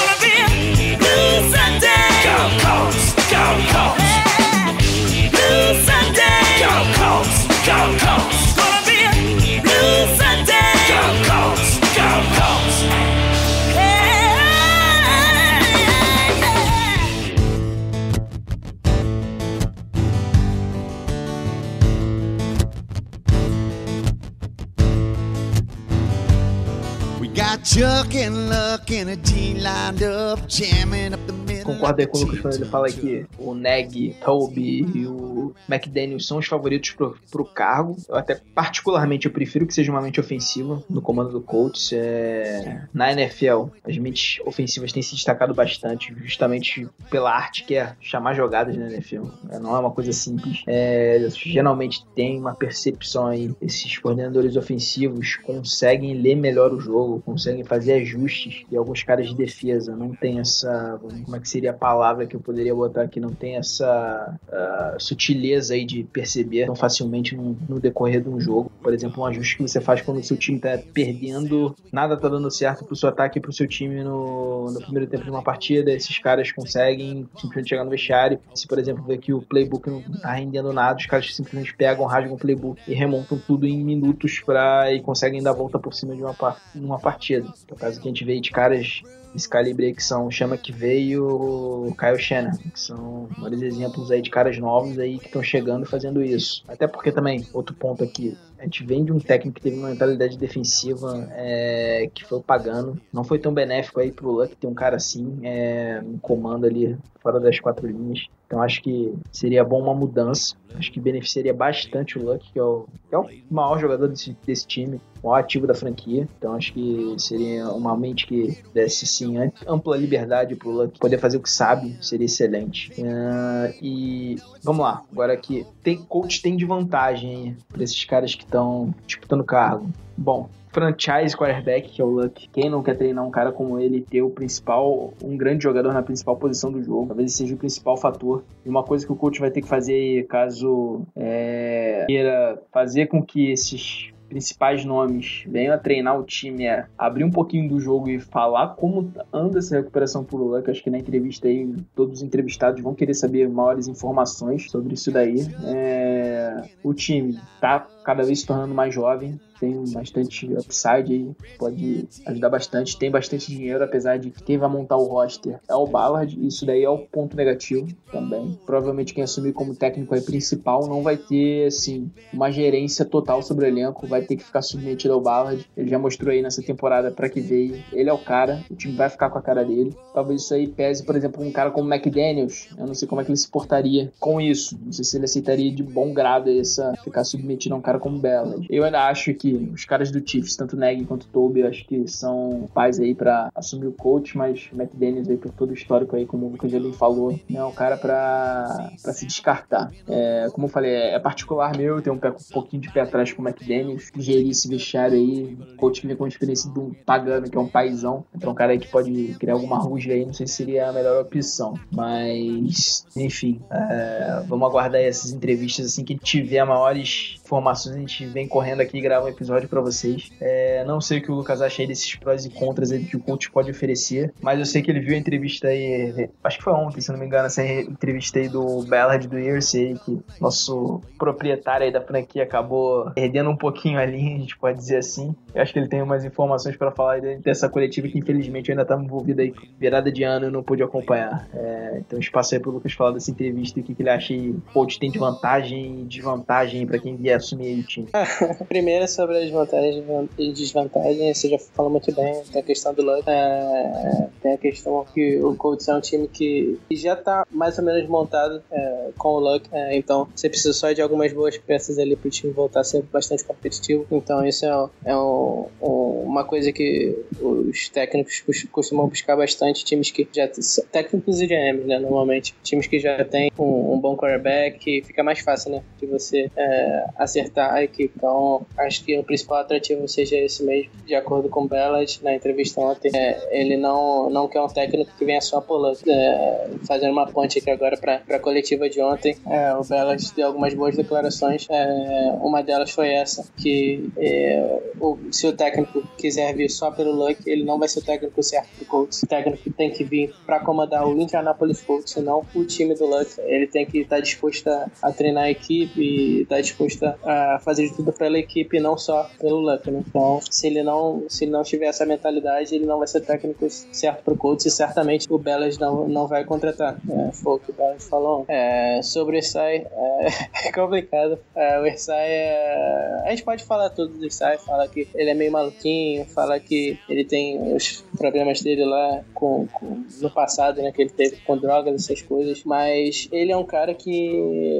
Got and luck and a team lined up, jamming up aí com o Lucas quando ele fala que o Neg, Toby e o McDaniel são os favoritos pro, pro cargo. Eu até, particularmente, eu prefiro que seja uma mente ofensiva no comando do coach. É... Na NFL, as mentes ofensivas têm se destacado bastante, justamente pela arte que é chamar jogadas na NFL. É, Não é uma coisa simples. É, Geralmente tem uma percepção aí. Esses coordenadores ofensivos conseguem ler melhor o jogo, conseguem fazer ajustes. E alguns caras de defesa não tem essa. Como é que seria a palavra que eu poderia botar aqui? Não tem essa ah, sutileza aí de perceber tão facilmente no, no decorrer de um jogo. Por exemplo, um ajuste que você faz quando o seu time tá perdendo, nada tá dando certo pro seu ataque e pro seu time no, no primeiro tempo de uma partida. Esses caras conseguem simplesmente chegar no vestiário. Se, por exemplo, ver que o playbook não tá rendendo nada, os caras simplesmente pegam, rasgam o playbook e remontam tudo em minutos pra, e conseguem dar a volta por cima de uma, uma partida. No caso que a gente vê de caras aí que são Chama que veio Kyle Shannon, que são vários exemplos aí de caras novos aí que estão chegando fazendo isso. Até porque também, outro ponto aqui, a gente vem de um técnico que teve uma mentalidade defensiva é, que foi o pagando. Não foi tão benéfico aí pro Luck ter um cara assim, é, um comando ali fora das quatro linhas. Então acho que seria bom uma mudança. Acho que beneficiaria bastante o Luck, que é o, que é o maior jogador desse, desse time, o maior ativo da franquia. Então acho que seria uma mente que desse sim am- ampla liberdade pro Luck poder fazer o que sabe, seria excelente. Ah, e vamos lá, agora aqui. Tem, coach tem de vantagem para esses caras que estão disputando cargo. Bom, franchise quarterback, que é o Luck. Quem não quer treinar um cara como ele, ter o principal, um grande jogador na principal posição do jogo, talvez seja o principal fator. E uma coisa que o coach vai ter que fazer caso é, queira fazer com que esses principais nomes venham a treinar o time é abrir um pouquinho do jogo e falar como anda essa recuperação por Luck. Acho que na entrevista aí todos os entrevistados vão querer saber maiores informações sobre isso daí. É, o time tá cada vez se tornando mais jovem, tem bastante upside pode ajudar bastante, tem bastante dinheiro, apesar de que quem vai montar o roster é o Ballard, isso daí é o ponto negativo também. Provavelmente quem assumir como técnico aí principal não vai ter, assim, uma gerência total sobre o elenco, vai ter que ficar submetido ao Ballard. Ele já mostrou aí nessa temporada para que veio, ele é o cara, o time vai ficar com a cara dele. Talvez isso aí pese, por exemplo, um cara como McDaniels, eu não sei como é que ele se portaria com isso, não sei se ele aceitaria de bom grado essa ficar submetido a um cara como Ballard. Eu ainda acho que os caras do Chiefs, tanto Neg quanto Toby, acho que são pais aí para assumir o coach, mas o McDaniels aí por todo o histórico aí, como o Lucas bem falou, é um cara para se descartar. É, como eu falei, é particular meu, eu tenho um, um pouquinho de pé atrás com o McDaniels, gerir esse vestiário aí, coach que vem com a experiência um pagano, que é um paizão, então um cara aí que pode criar alguma ruja aí, não sei se seria a melhor opção, mas enfim, é, vamos aguardar essas entrevistas assim que tiver maiores informações, a gente vem correndo aqui e grava um episódio pra vocês. É, não sei o que o Lucas acha aí desses prós e contras aí que o coach pode oferecer, mas eu sei que ele viu a entrevista aí, acho que foi ontem, se não me engano, essa entrevista aí do Ballard do Yersey, que nosso proprietário aí da franquia acabou perdendo um pouquinho a linha, a gente pode dizer assim. Eu acho que ele tem umas informações pra falar dessa coletiva que infelizmente eu ainda estava envolvido aí virada de ano e não pude acompanhar. É, então espaço aí pro Lucas falar dessa entrevista e o que, que ele acha que o coach tem de vantagem e desvantagem pra quem vier assumir o time. Primeiro, sobre as vantagens e desvantagens, você já falou muito bem, tem a questão do Luck, é, tem a questão que o Colts é um time que já tá mais ou menos montado é, com o Luck, é, então você precisa só de algumas boas peças ali pro time voltar a ser bastante competitivo, então isso é, é um- um- uma coisa que os técnicos cos- costumam buscar bastante, times que já técnicos e GMs, né, normalmente, times que já tem um, um bom quarterback, fica mais fácil, né, de você é, acertar a equipe. Então, acho que o principal atrativo seja esse mesmo. De acordo com o Ballard, na entrevista ontem, é, ele não, não quer um técnico que venha só pulando. É, fazendo uma ponte aqui agora para a coletiva de ontem, é, o Ballard deu algumas boas declarações. É, uma delas foi essa, que é, o- se o técnico quiser vir só pelo Luck, ele não vai ser o técnico certo do Colts. O técnico tem que vir para acomodar o Indianapolis Colts, e não o time do Luck. Ele tem que estar disposto a, a treinar a equipe e estar disposto a fazer de tudo pela equipe, não só pelo Luck, né? Então, se ele não, se ele não tiver essa mentalidade, ele não vai ser técnico certo pro Colts e certamente o Bellas não, não vai contratar. É, foi o que o Bellas falou. É, sobre o Isai, é, é complicado. É, o Isai é... A gente pode falar tudo do Isai, fala que ele é meio maluquinho, fala que ele tem os problemas dele lá com, com no passado, né, que ele teve com drogas, essas coisas, mas ele é um cara que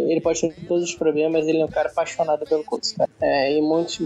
ele pode ter todos os problemas, ele é um cara apaixonado pelo É, e muitos,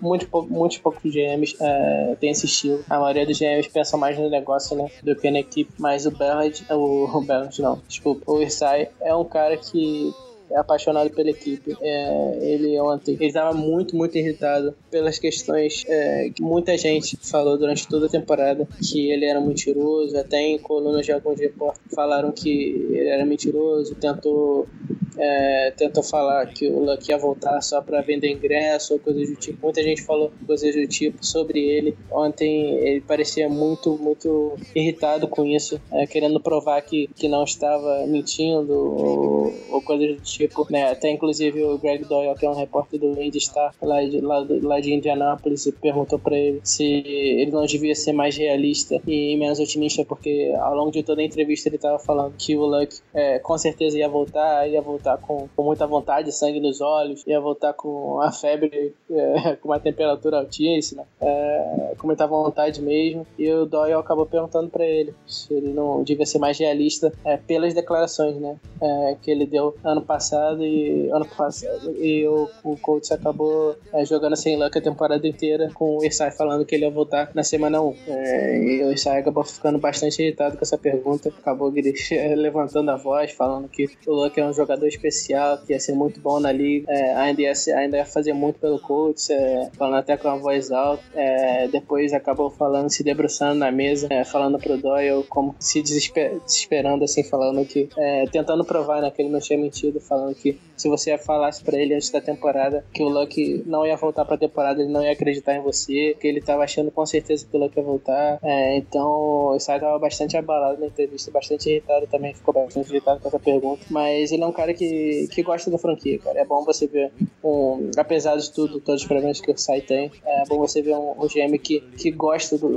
muito, muitos poucos GMs é, têm esse estilo. A maioria dos GMs pensa mais no negócio, né, do que na equipe, mas o Ballard, o, o Ballard não, desculpa, o Isai é um cara que é apaixonado pela equipe. É, ele ontem ele estava muito, muito irritado pelas questões é, que muita gente falou durante toda a temporada que ele era mentiroso. Até em colunas de alguns repórteres falaram que ele era mentiroso, tentou é, tentou falar que o Luck ia voltar só para vender ingresso ou coisas do tipo. Muita gente falou coisas do tipo sobre ele. Ontem ele parecia muito, muito irritado com isso, é, querendo provar que, que não estava mentindo ou, ou coisas do tipo. Né? Até inclusive o Greg Doyle, que é um repórter do Indy Star lá de, lá, lá de Indianápolis, perguntou para ele se ele não devia ser mais realista e menos otimista, porque ao longo de toda a entrevista ele estava falando que o Luck é, com certeza ia voltar, ia voltar voltar com, com muita vontade, sangue nos olhos, ia voltar com a febre, é, com uma temperatura altíssima, é, com muita vontade mesmo. E o Doyle acabou perguntando para ele se ele não devia ser mais realista é, pelas declarações, né, é, que ele deu ano passado e ano passado e o, o Colts acabou é, jogando sem luck a temporada inteira com o Irsay falando que ele ia voltar na semana 1. É, e o Irsay acabou ficando bastante irritado com essa pergunta, acabou levantando a voz, falando que o Luck é um jogador especial, que ia ser muito bom na liga, é, ainda, ia ser, ainda ia fazer muito pelo Colts, é, falando até com a voz alta. É, depois acabou falando, se debruçando na mesa, é, falando pro Doyle, como se desesper, desesperando, assim, falando que. É, tentando provar né, que ele não tinha mentido, falando que se você falasse para ele antes da temporada que o Luck não ia voltar pra temporada, ele não ia acreditar em você, que ele tava achando com certeza que o Luck ia voltar. É, então o Sai tava bastante abalado na entrevista, bastante irritado também, ficou bastante irritado com essa pergunta. Mas ele é um cara que que, gosta da franquia, cara. É bom você ver, um, apesar de tudo, todos os problemas que o Sai tem, é bom você ver um, um GM que, que gosta do,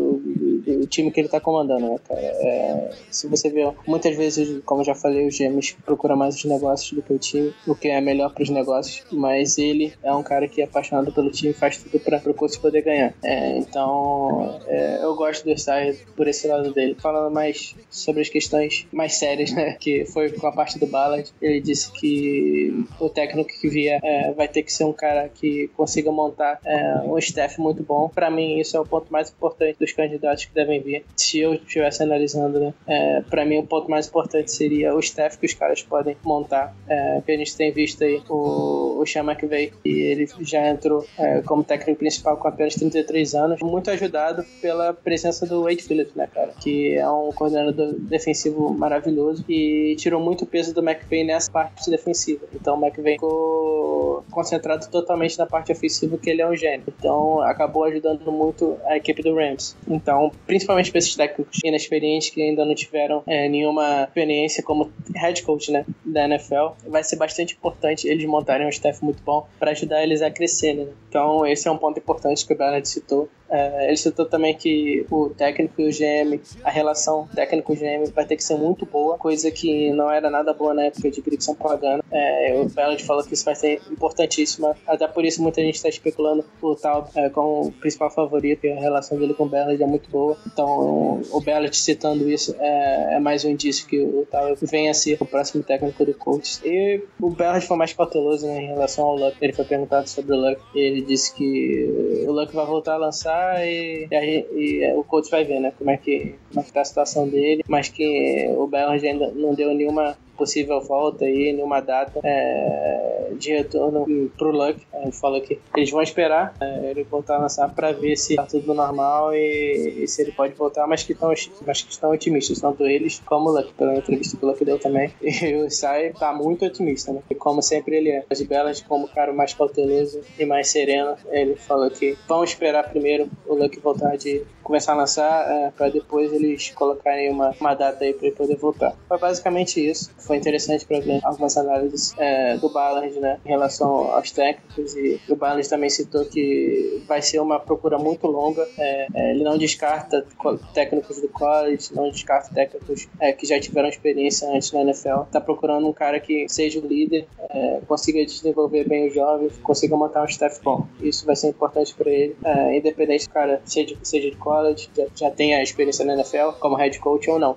do time que ele tá comandando, né, cara? É, se você vê, muitas vezes, como eu já falei, os GMs procuram mais os negócios do que o time, o que é melhor para os negócios, mas ele é um cara que é apaixonado pelo time faz tudo para o Colts poder ganhar. É, então, é, eu gosto do Sai por esse lado dele. Falando mais sobre as questões mais sérias, né, que foi com a parte do Ballard, ele disse que que o técnico que vier é, vai ter que ser um cara que consiga montar é, um staff muito bom. Para mim, isso é o ponto mais importante dos candidatos que devem vir. Se eu estivesse analisando, né, é, para mim, o ponto mais importante seria o staff que os caras podem montar. É, que a gente tem visto aí o, o Sean McVay, e ele já entrou é, como técnico principal com apenas 33 anos, muito ajudado pela presença do Wade Phillips, né, cara, que é um coordenador defensivo maravilhoso e tirou muito peso do McVay nessa parte defensiva. Então o McVay ficou concentrado totalmente na parte ofensiva, que ele é um gênio. Então acabou ajudando muito a equipe do Rams. Então, principalmente para esses técnicos inexperientes que ainda não tiveram é, nenhuma experiência como head coach né, da NFL, vai ser bastante importante eles montarem um staff muito bom para ajudar eles a crescer. Né? Então, esse é um ponto importante que o Bernard citou. É, ele citou também que o técnico e o GM, a relação técnico-GM vai ter que ser muito boa, coisa que não era nada boa na época de Grixon Pagano. É, o Ballard falou que isso vai ser importantíssima, até por isso muita gente está especulando o Tal é, como o principal favorito e a relação dele com o Ballard é muito boa. Então, o Ballard citando isso é, é mais um indício que o Tal venha a ser o próximo técnico do Colts. E o Ballard foi mais cauteloso né, em relação ao Luck. Ele foi perguntado sobre o Luck e ele disse que o Luck vai voltar a lançar e, e, e, o coach vai ver, né, como é que, como é que tá a situação dele, mas que o Bellard ainda não deu nenhuma possível volta aí, nenhuma data é, de retorno pro Luck. A gente falou que eles vão esperar é, ele voltar a lançar para ver se tá tudo normal e, e, se ele pode voltar, mas que estão mas que estão otimistas, tanto eles como o Luck, pela entrevista que o Luck deu também. E o Sai tá muito otimista, né? E como sempre ele é. As belas, como o cara mais cauteloso e mais sereno, ele falou que vão esperar primeiro o Luck voltar de começar a lançar é, para depois eles colocarem uma, uma data aí para ele poder voltar. Foi basicamente isso foi interessante para ver algumas análises é, do Ballard, né, em relação aos técnicos e o Ballard também citou que vai ser uma procura muito longa. É, é, ele não descarta co- técnicos do college, não descarta técnicos é, que já tiveram experiência antes na NFL. Tá procurando um cara que seja o líder, é, consiga desenvolver bem os jovens, consiga montar um staff bom. Isso vai ser importante para ele, é, independente do cara seja, seja de college, já, já tenha experiência na NFL como head coach ou não.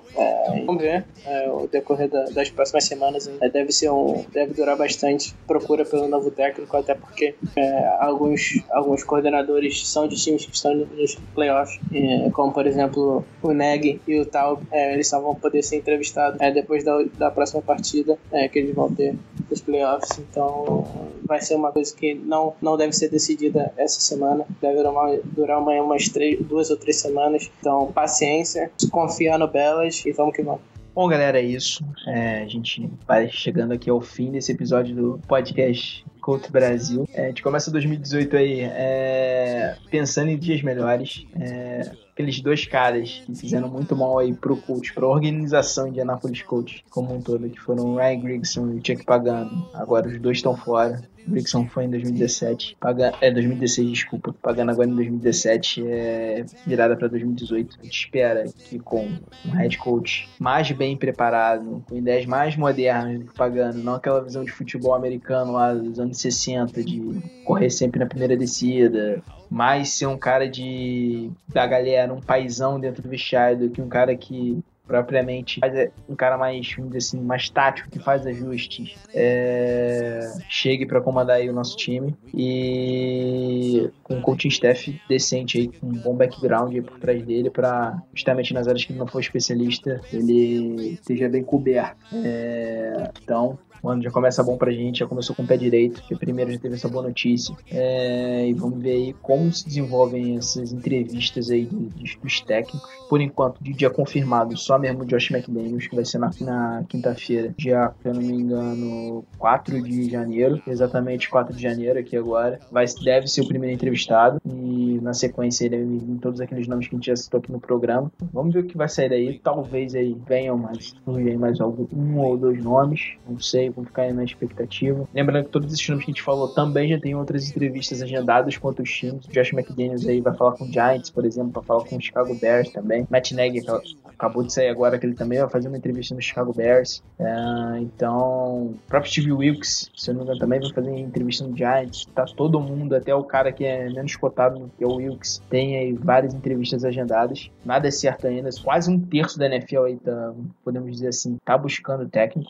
Vamos ver o decorrer da- das próximas semanas. é, deve ser um, deve durar bastante procura pelo novo técnico, até porque é, alguns alguns coordenadores são de times que estão nos playoffs, é, como por exemplo o Neg e o Taub, é, eles só vão poder ser entrevistados é, depois da, da próxima partida é, que eles vão ter os playoffs. Então vai ser uma coisa que não, não deve ser decidida essa semana, deve durar uma, umas três, duas ou três semanas. Então paciência, confiar no Belas e vamos que vamos. Bom, galera, é isso. É, a gente vai chegando aqui ao fim desse episódio do podcast Coach Brasil. É, a gente começa 2018 aí é, pensando em dias melhores. É, aqueles dois caras que fizeram muito mal aí pro coach, pra organização Indianapolis Coach como um todo, que foram Ryan Grigson e Chuck Pagano. Agora os dois estão fora. Grigson foi em 2017, Paga, é 2016, desculpa. Pagando agora em 2017, é virada para 2018. A gente espera que com um head coach mais bem preparado, com ideias mais modernas do que Pagano, não aquela visão de futebol americano lá dos anos 60, de correr sempre na primeira descida, mais ser um cara de da galera, um paizão dentro do vestiário do que um cara que propriamente é, um cara mais, assim, mais tático, que faz ajustes, é, chegue para comandar aí o nosso time e com um coaching staff decente aí, com um bom background aí por trás dele para justamente nas áreas que ele não for especialista, ele esteja bem coberto. É, então, o ano já começa bom pra gente, já começou com o pé direito, que primeiro já teve essa boa notícia. É, e vamos ver aí como se desenvolvem essas entrevistas aí do- dos, dos técnicos. Por enquanto, de dia confirmado, só mesmo o Josh McDaniels, que vai ser na, na quinta-feira, dia, se eu não me engano, 4 de janeiro, exatamente 4 de janeiro aqui agora. Vai, deve ser o primeiro entrevistado e na sequência ele vir todos aqueles nomes que a gente já citou aqui no programa. Vamos ver o que vai sair daí. Talvez aí venham mais, mais algum, um ou dois nomes, não sei, vamos ficar na expectativa. Lembrando que todos esses nomes que a gente falou também já tem outras entrevistas agendadas com outros times. O Josh McDaniels aí vai falar com o Giants, por exemplo, vai falar com o Chicago Bears também. Matt Nagy ac- acabou de sair agora que ele também vai fazer uma entrevista no Chicago Bears. É, então, o próprio Steve Wilkes, se eu não me engano, também vai fazer entrevista no Giants. Tá todo mundo, até o cara que é menos cotado, que é o Wilkes, tem aí várias entrevistas agendadas. Nada é certo ainda. Quase um terço da NFL aí tá, podemos dizer assim, tá buscando técnico.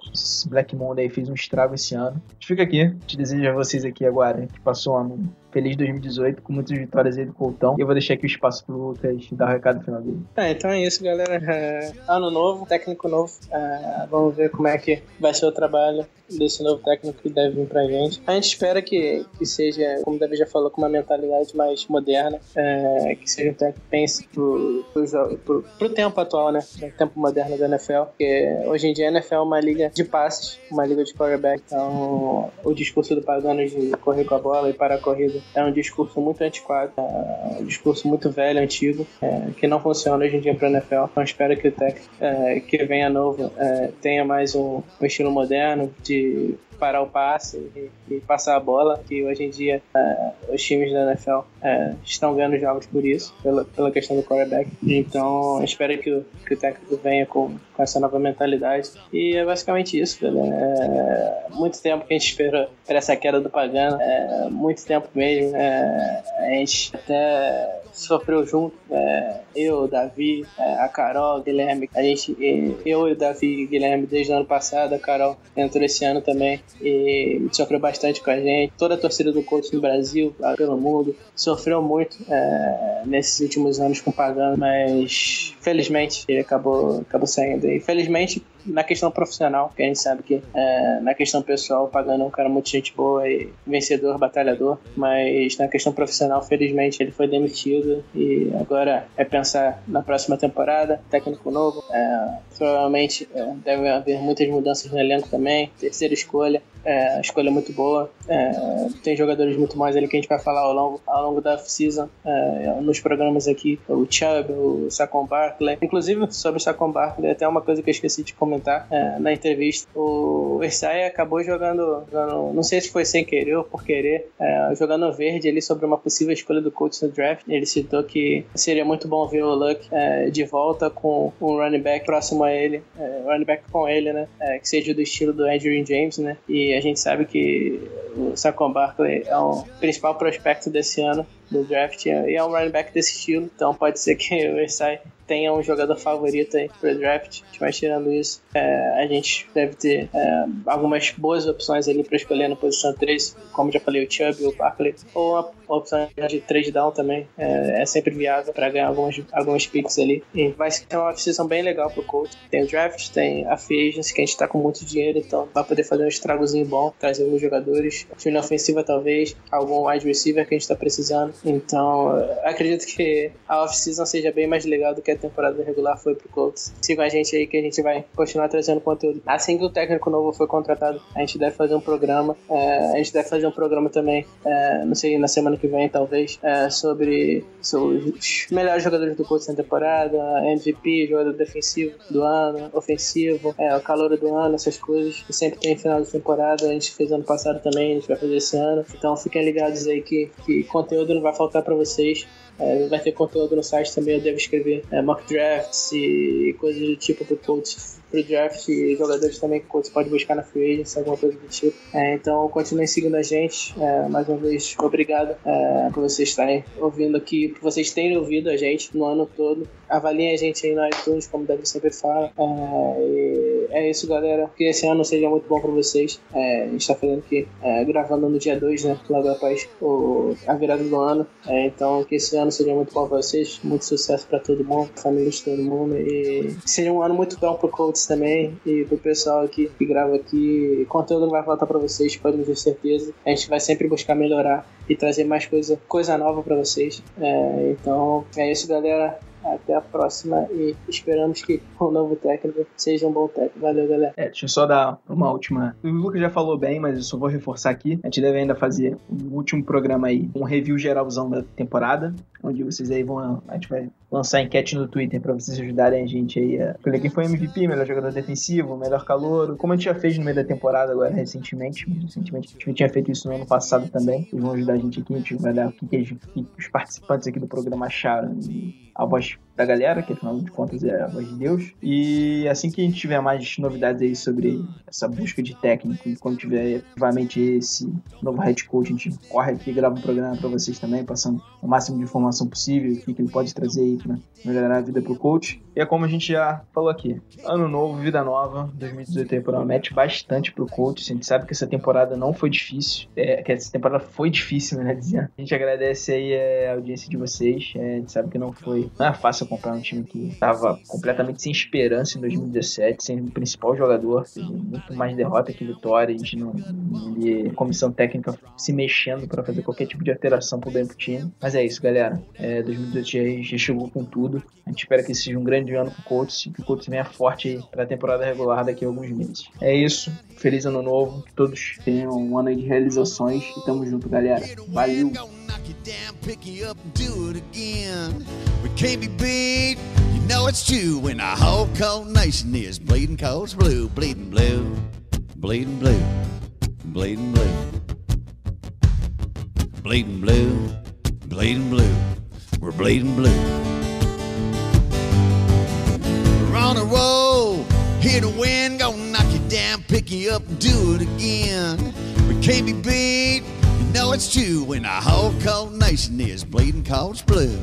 Black Monday fez um estrago esse ano. A gente fica aqui, te desejo a vocês aqui agora, que passou um ano feliz 2018, com muitas vitórias aí do Coltão. E eu vou deixar aqui o espaço pro Lucas dar o recado final dele. É, então é isso, galera. É, ano novo, técnico novo. É, vamos ver como é que vai ser o trabalho desse novo técnico que deve vir pra gente. A gente espera que, que seja, como o Davi já falou, com uma mentalidade mais moderna, que seja um técnico que pense pro, pro, pro, pro tempo atual, né? O tempo moderno da NFL. Porque hoje em dia a NFL é uma liga de passes, uma liga de quarterback. Então, o discurso do Pagano de correr com a bola e parar a corrida é um discurso muito antiquado, é um discurso muito velho, antigo, é, que não funciona hoje em dia para a NFL. Então espero que o técnico é, que venha novo é, tenha mais um, um estilo moderno de parar o passe e, e passar a bola, que hoje em dia é, os times da NFL é, estão ganhando jogos por isso, pela, pela questão do quarterback. Então espero que o, que o técnico venha com, com essa nova mentalidade. E é basicamente isso, galera. É, muito tempo que a gente esperou por essa queda do Pagano, é, muito tempo mesmo. É, a gente até sofreu junto, é, eu, o Davi, é, a Carol, o Guilherme, a gente, eu e o Davi e o Guilherme desde o ano passado, a Carol entrou esse ano também e sofreu bastante com a gente. Toda a torcida do coach no Brasil, lá pelo mundo, sofreu muito é, nesses últimos anos com o Pagano, mas felizmente ele acabou, acabou saindo. E felizmente na questão profissional, que a gente sabe que é, na questão pessoal o Pagano é um cara muito gente boa e vencedor, batalhador, mas na questão profissional, felizmente, ele foi demitido e agora é pensar na próxima temporada, técnico novo, é, provavelmente é, deve haver muitas mudanças no elenco também, terceira escolha, é escolha muito boa. É, tem jogadores muito mais ali que a gente vai falar ao longo, ao longo da off-season é, nos programas aqui. O Chubb, o Saquon Barkley. Inclusive, sobre o Saquon Barkley, até uma coisa que eu esqueci de comentar é, na entrevista. O Versailles acabou jogando, jogando, não sei se foi sem querer ou por querer, é, jogando verde ali sobre uma possível escolha do coach no draft. Ele citou que seria muito bom ver o Luck é, de volta com um running back próximo a ele, é, running back com ele, né? É, que seja do estilo do Andrew James, né? E a gente sabe que o Saquon Barkley é o principal prospecto desse ano do draft e é um running back desse estilo, então pode ser que o Versailles tenha um jogador favorito aí pro draft, mas tirando isso, é, a gente deve ter é, algumas boas opções ali para escolher na posição 3, como já falei, o Chubb, o Barkley, ou a opção de 3 down também, é, é sempre viável para ganhar algumas, algumas picks ali. E vai ser uma off bem legal pro Colts. Tem o draft, tem a free agency, que a gente tá com muito dinheiro, então vai poder fazer um estragozinho bom, trazer alguns jogadores, time ofensiva talvez, algum wide receiver que a gente tá precisando. Então, acredito que a off-season seja bem mais legal do que a temporada regular foi pro Colts. Sigam a gente aí que a gente vai continuar trazendo conteúdo. Assim que o técnico novo for contratado, a gente deve fazer um programa. É, a gente deve fazer um programa também, é, não sei, na semana que vem talvez, é, sobre, sobre, os melhores jogadores do Colts na temporada, MVP, jogador defensivo do ano, ofensivo, é, o calor do ano, essas coisas. Sempre tem final de temporada, a gente fez ano passado também, a gente vai fazer esse ano. Então fiquem ligados aí que, que conteúdo não vai faltar para vocês. É, vai ter conteúdo no site também, eu devo escrever é, mock drafts e coisas do tipo pro Colts pro draft e jogadores também que você pode buscar na free agency, alguma coisa do tipo. É, então continue seguindo a gente. É, mais uma vez, obrigado é, por vocês estarem ouvindo aqui, por vocês terem ouvido a gente no ano todo. Avaliem a gente aí no iTunes, como deve sempre falar. É, é isso, galera. Que esse ano seja muito bom para vocês. É, a gente tá fazendo aqui, é, gravando no dia 2, né? Logo após o, a virada do ano. Então, que esse ano seja muito bom para vocês. Muito sucesso para todo mundo, família de todo mundo. E seja um ano muito bom pro Colts também e pro pessoal aqui que grava aqui. Conteúdo não vai faltar para vocês, podem ter certeza. A gente vai sempre buscar melhorar e trazer mais coisa, coisa nova para vocês. É, então, é isso, galera. Até a próxima e esperamos que o novo técnico seja um bom técnico. Valeu, galera. É, deixa eu só dar uma última. O Lucas já falou bem, mas eu só vou reforçar aqui. A gente deve ainda fazer um último programa aí, um review geralzão da temporada, onde vocês aí vão. A gente vai lançar enquete no Twitter para vocês ajudarem a gente aí a escolher quem foi MVP, melhor jogador defensivo, melhor calor, como a gente já fez no meio da temporada agora recentemente. Recentemente a gente tinha feito isso no ano passado também. Eles vão ajudar a gente aqui, a gente vai dar o que, que, eles- que os participantes aqui do programa acharam e a voz da galera, que afinal de contas é a voz de Deus. E assim que a gente tiver mais novidades aí sobre essa busca de técnico, e quando tiver efetivamente esse novo head coach, a gente corre aqui grava um programa para vocês também, passando o máximo de informação possível, o que ele pode trazer aí pra melhorar a vida pro coach. E é como a gente já falou aqui, ano novo, vida nova, 2018 temporada mete bastante pro coach. A gente sabe que essa temporada não foi difícil, é, que essa temporada foi difícil, né, dizendo. A gente agradece aí é, a audiência de vocês, é, a gente sabe que não foi, não é fácil comprar um time que tava completamente sem esperança em 2017, sem o principal jogador, muito mais derrota que vitória, a gente não, e comissão técnica se mexendo para fazer qualquer tipo de alteração pro bem pro time. Mas é isso, galera. É, 2018 já, já com tudo. A gente espera que seja um grande ano pro Colts e que o Colts venha forte aí pra temporada regular daqui a alguns meses. É isso. Feliz ano novo. Que todos tenham um ano de realizações. E tamo junto, galera. Valeu! It's true when whole cold nation is bleeding blue, bleeding blue, bleeding blue, bleeding blue, bleeding blue, bleeding blue. We're bleeding blue. We're on a roll, hear the wind, gonna knock you down, pick you up and do it again. We can't be beat. You know it's true when the whole cold nation is bleeding cold blue.